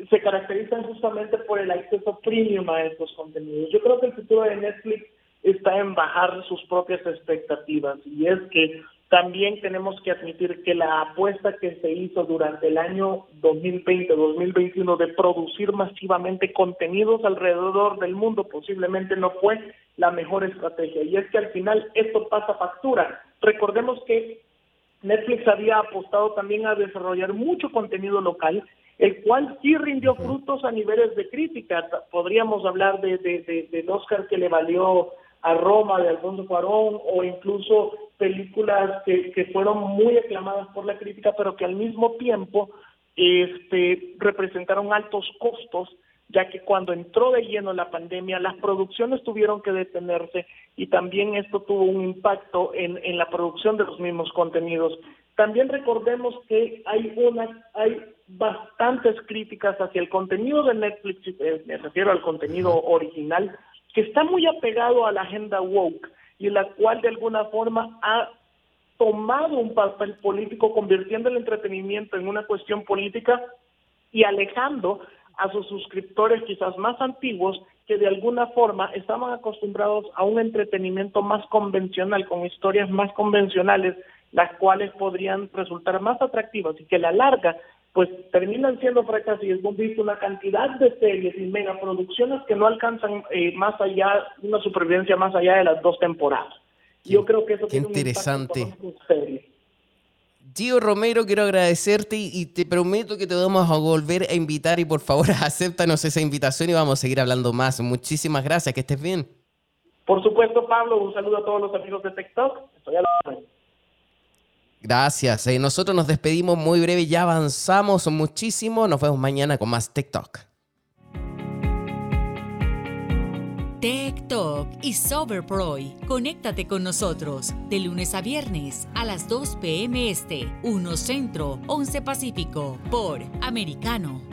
se caracterizan justamente por el acceso premium a estos contenidos. Yo creo que el futuro de Netflix está en bajar sus propias expectativas y es que también tenemos que admitir que la apuesta que se hizo durante el año 2020-2021 de producir masivamente contenidos alrededor del mundo posiblemente no fue la mejor estrategia. Y es que al final esto pasa factura. Recordemos que Netflix había apostado también a desarrollar mucho contenido local, el cual sí rindió frutos a niveles de crítica. Podríamos hablar de, de, del Oscar que le valió a Roma de Alfonso Cuarón o incluso películas que, que fueron muy aclamadas por la crítica, pero que al mismo tiempo este, representaron altos costos, ya que cuando entró de lleno la pandemia, las producciones tuvieron que detenerse y también esto tuvo un impacto en, en la producción de los mismos contenidos. también recordemos que hay una, hay bastantes críticas hacia el contenido de Netflix, eh, me refiero al contenido original, que está muy apegado a la agenda woke y la cual de alguna forma ha tomado un papel político convirtiendo el entretenimiento en una cuestión política y alejando a sus suscriptores quizás más antiguos que de alguna forma estaban acostumbrados a un entretenimiento más convencional, con historias más convencionales, las cuales podrían resultar más atractivas y que a la larga pues terminan siendo fracasos y hemos visto una cantidad de series y megaproducciones que no alcanzan eh, más allá, una supervivencia más allá de las dos temporadas. Yo creo que eso tiene interesante. un Gio Romero, quiero agradecerte y te prometo que te vamos a volver a invitar y por favor acéptanos esa invitación y vamos a seguir hablando más. Muchísimas gracias, que estés bien. Por supuesto, Pablo, un saludo a todos los amigos de TikTok. Estoy a la Gracias. Eh, nosotros nos despedimos muy breve, ya avanzamos muchísimo. Nos vemos mañana con más TikTok. Talk y Soberproy. Conéctate con nosotros de lunes a viernes a las 2 p.m. Este, 1 Centro, 11 Pacífico, por Americano.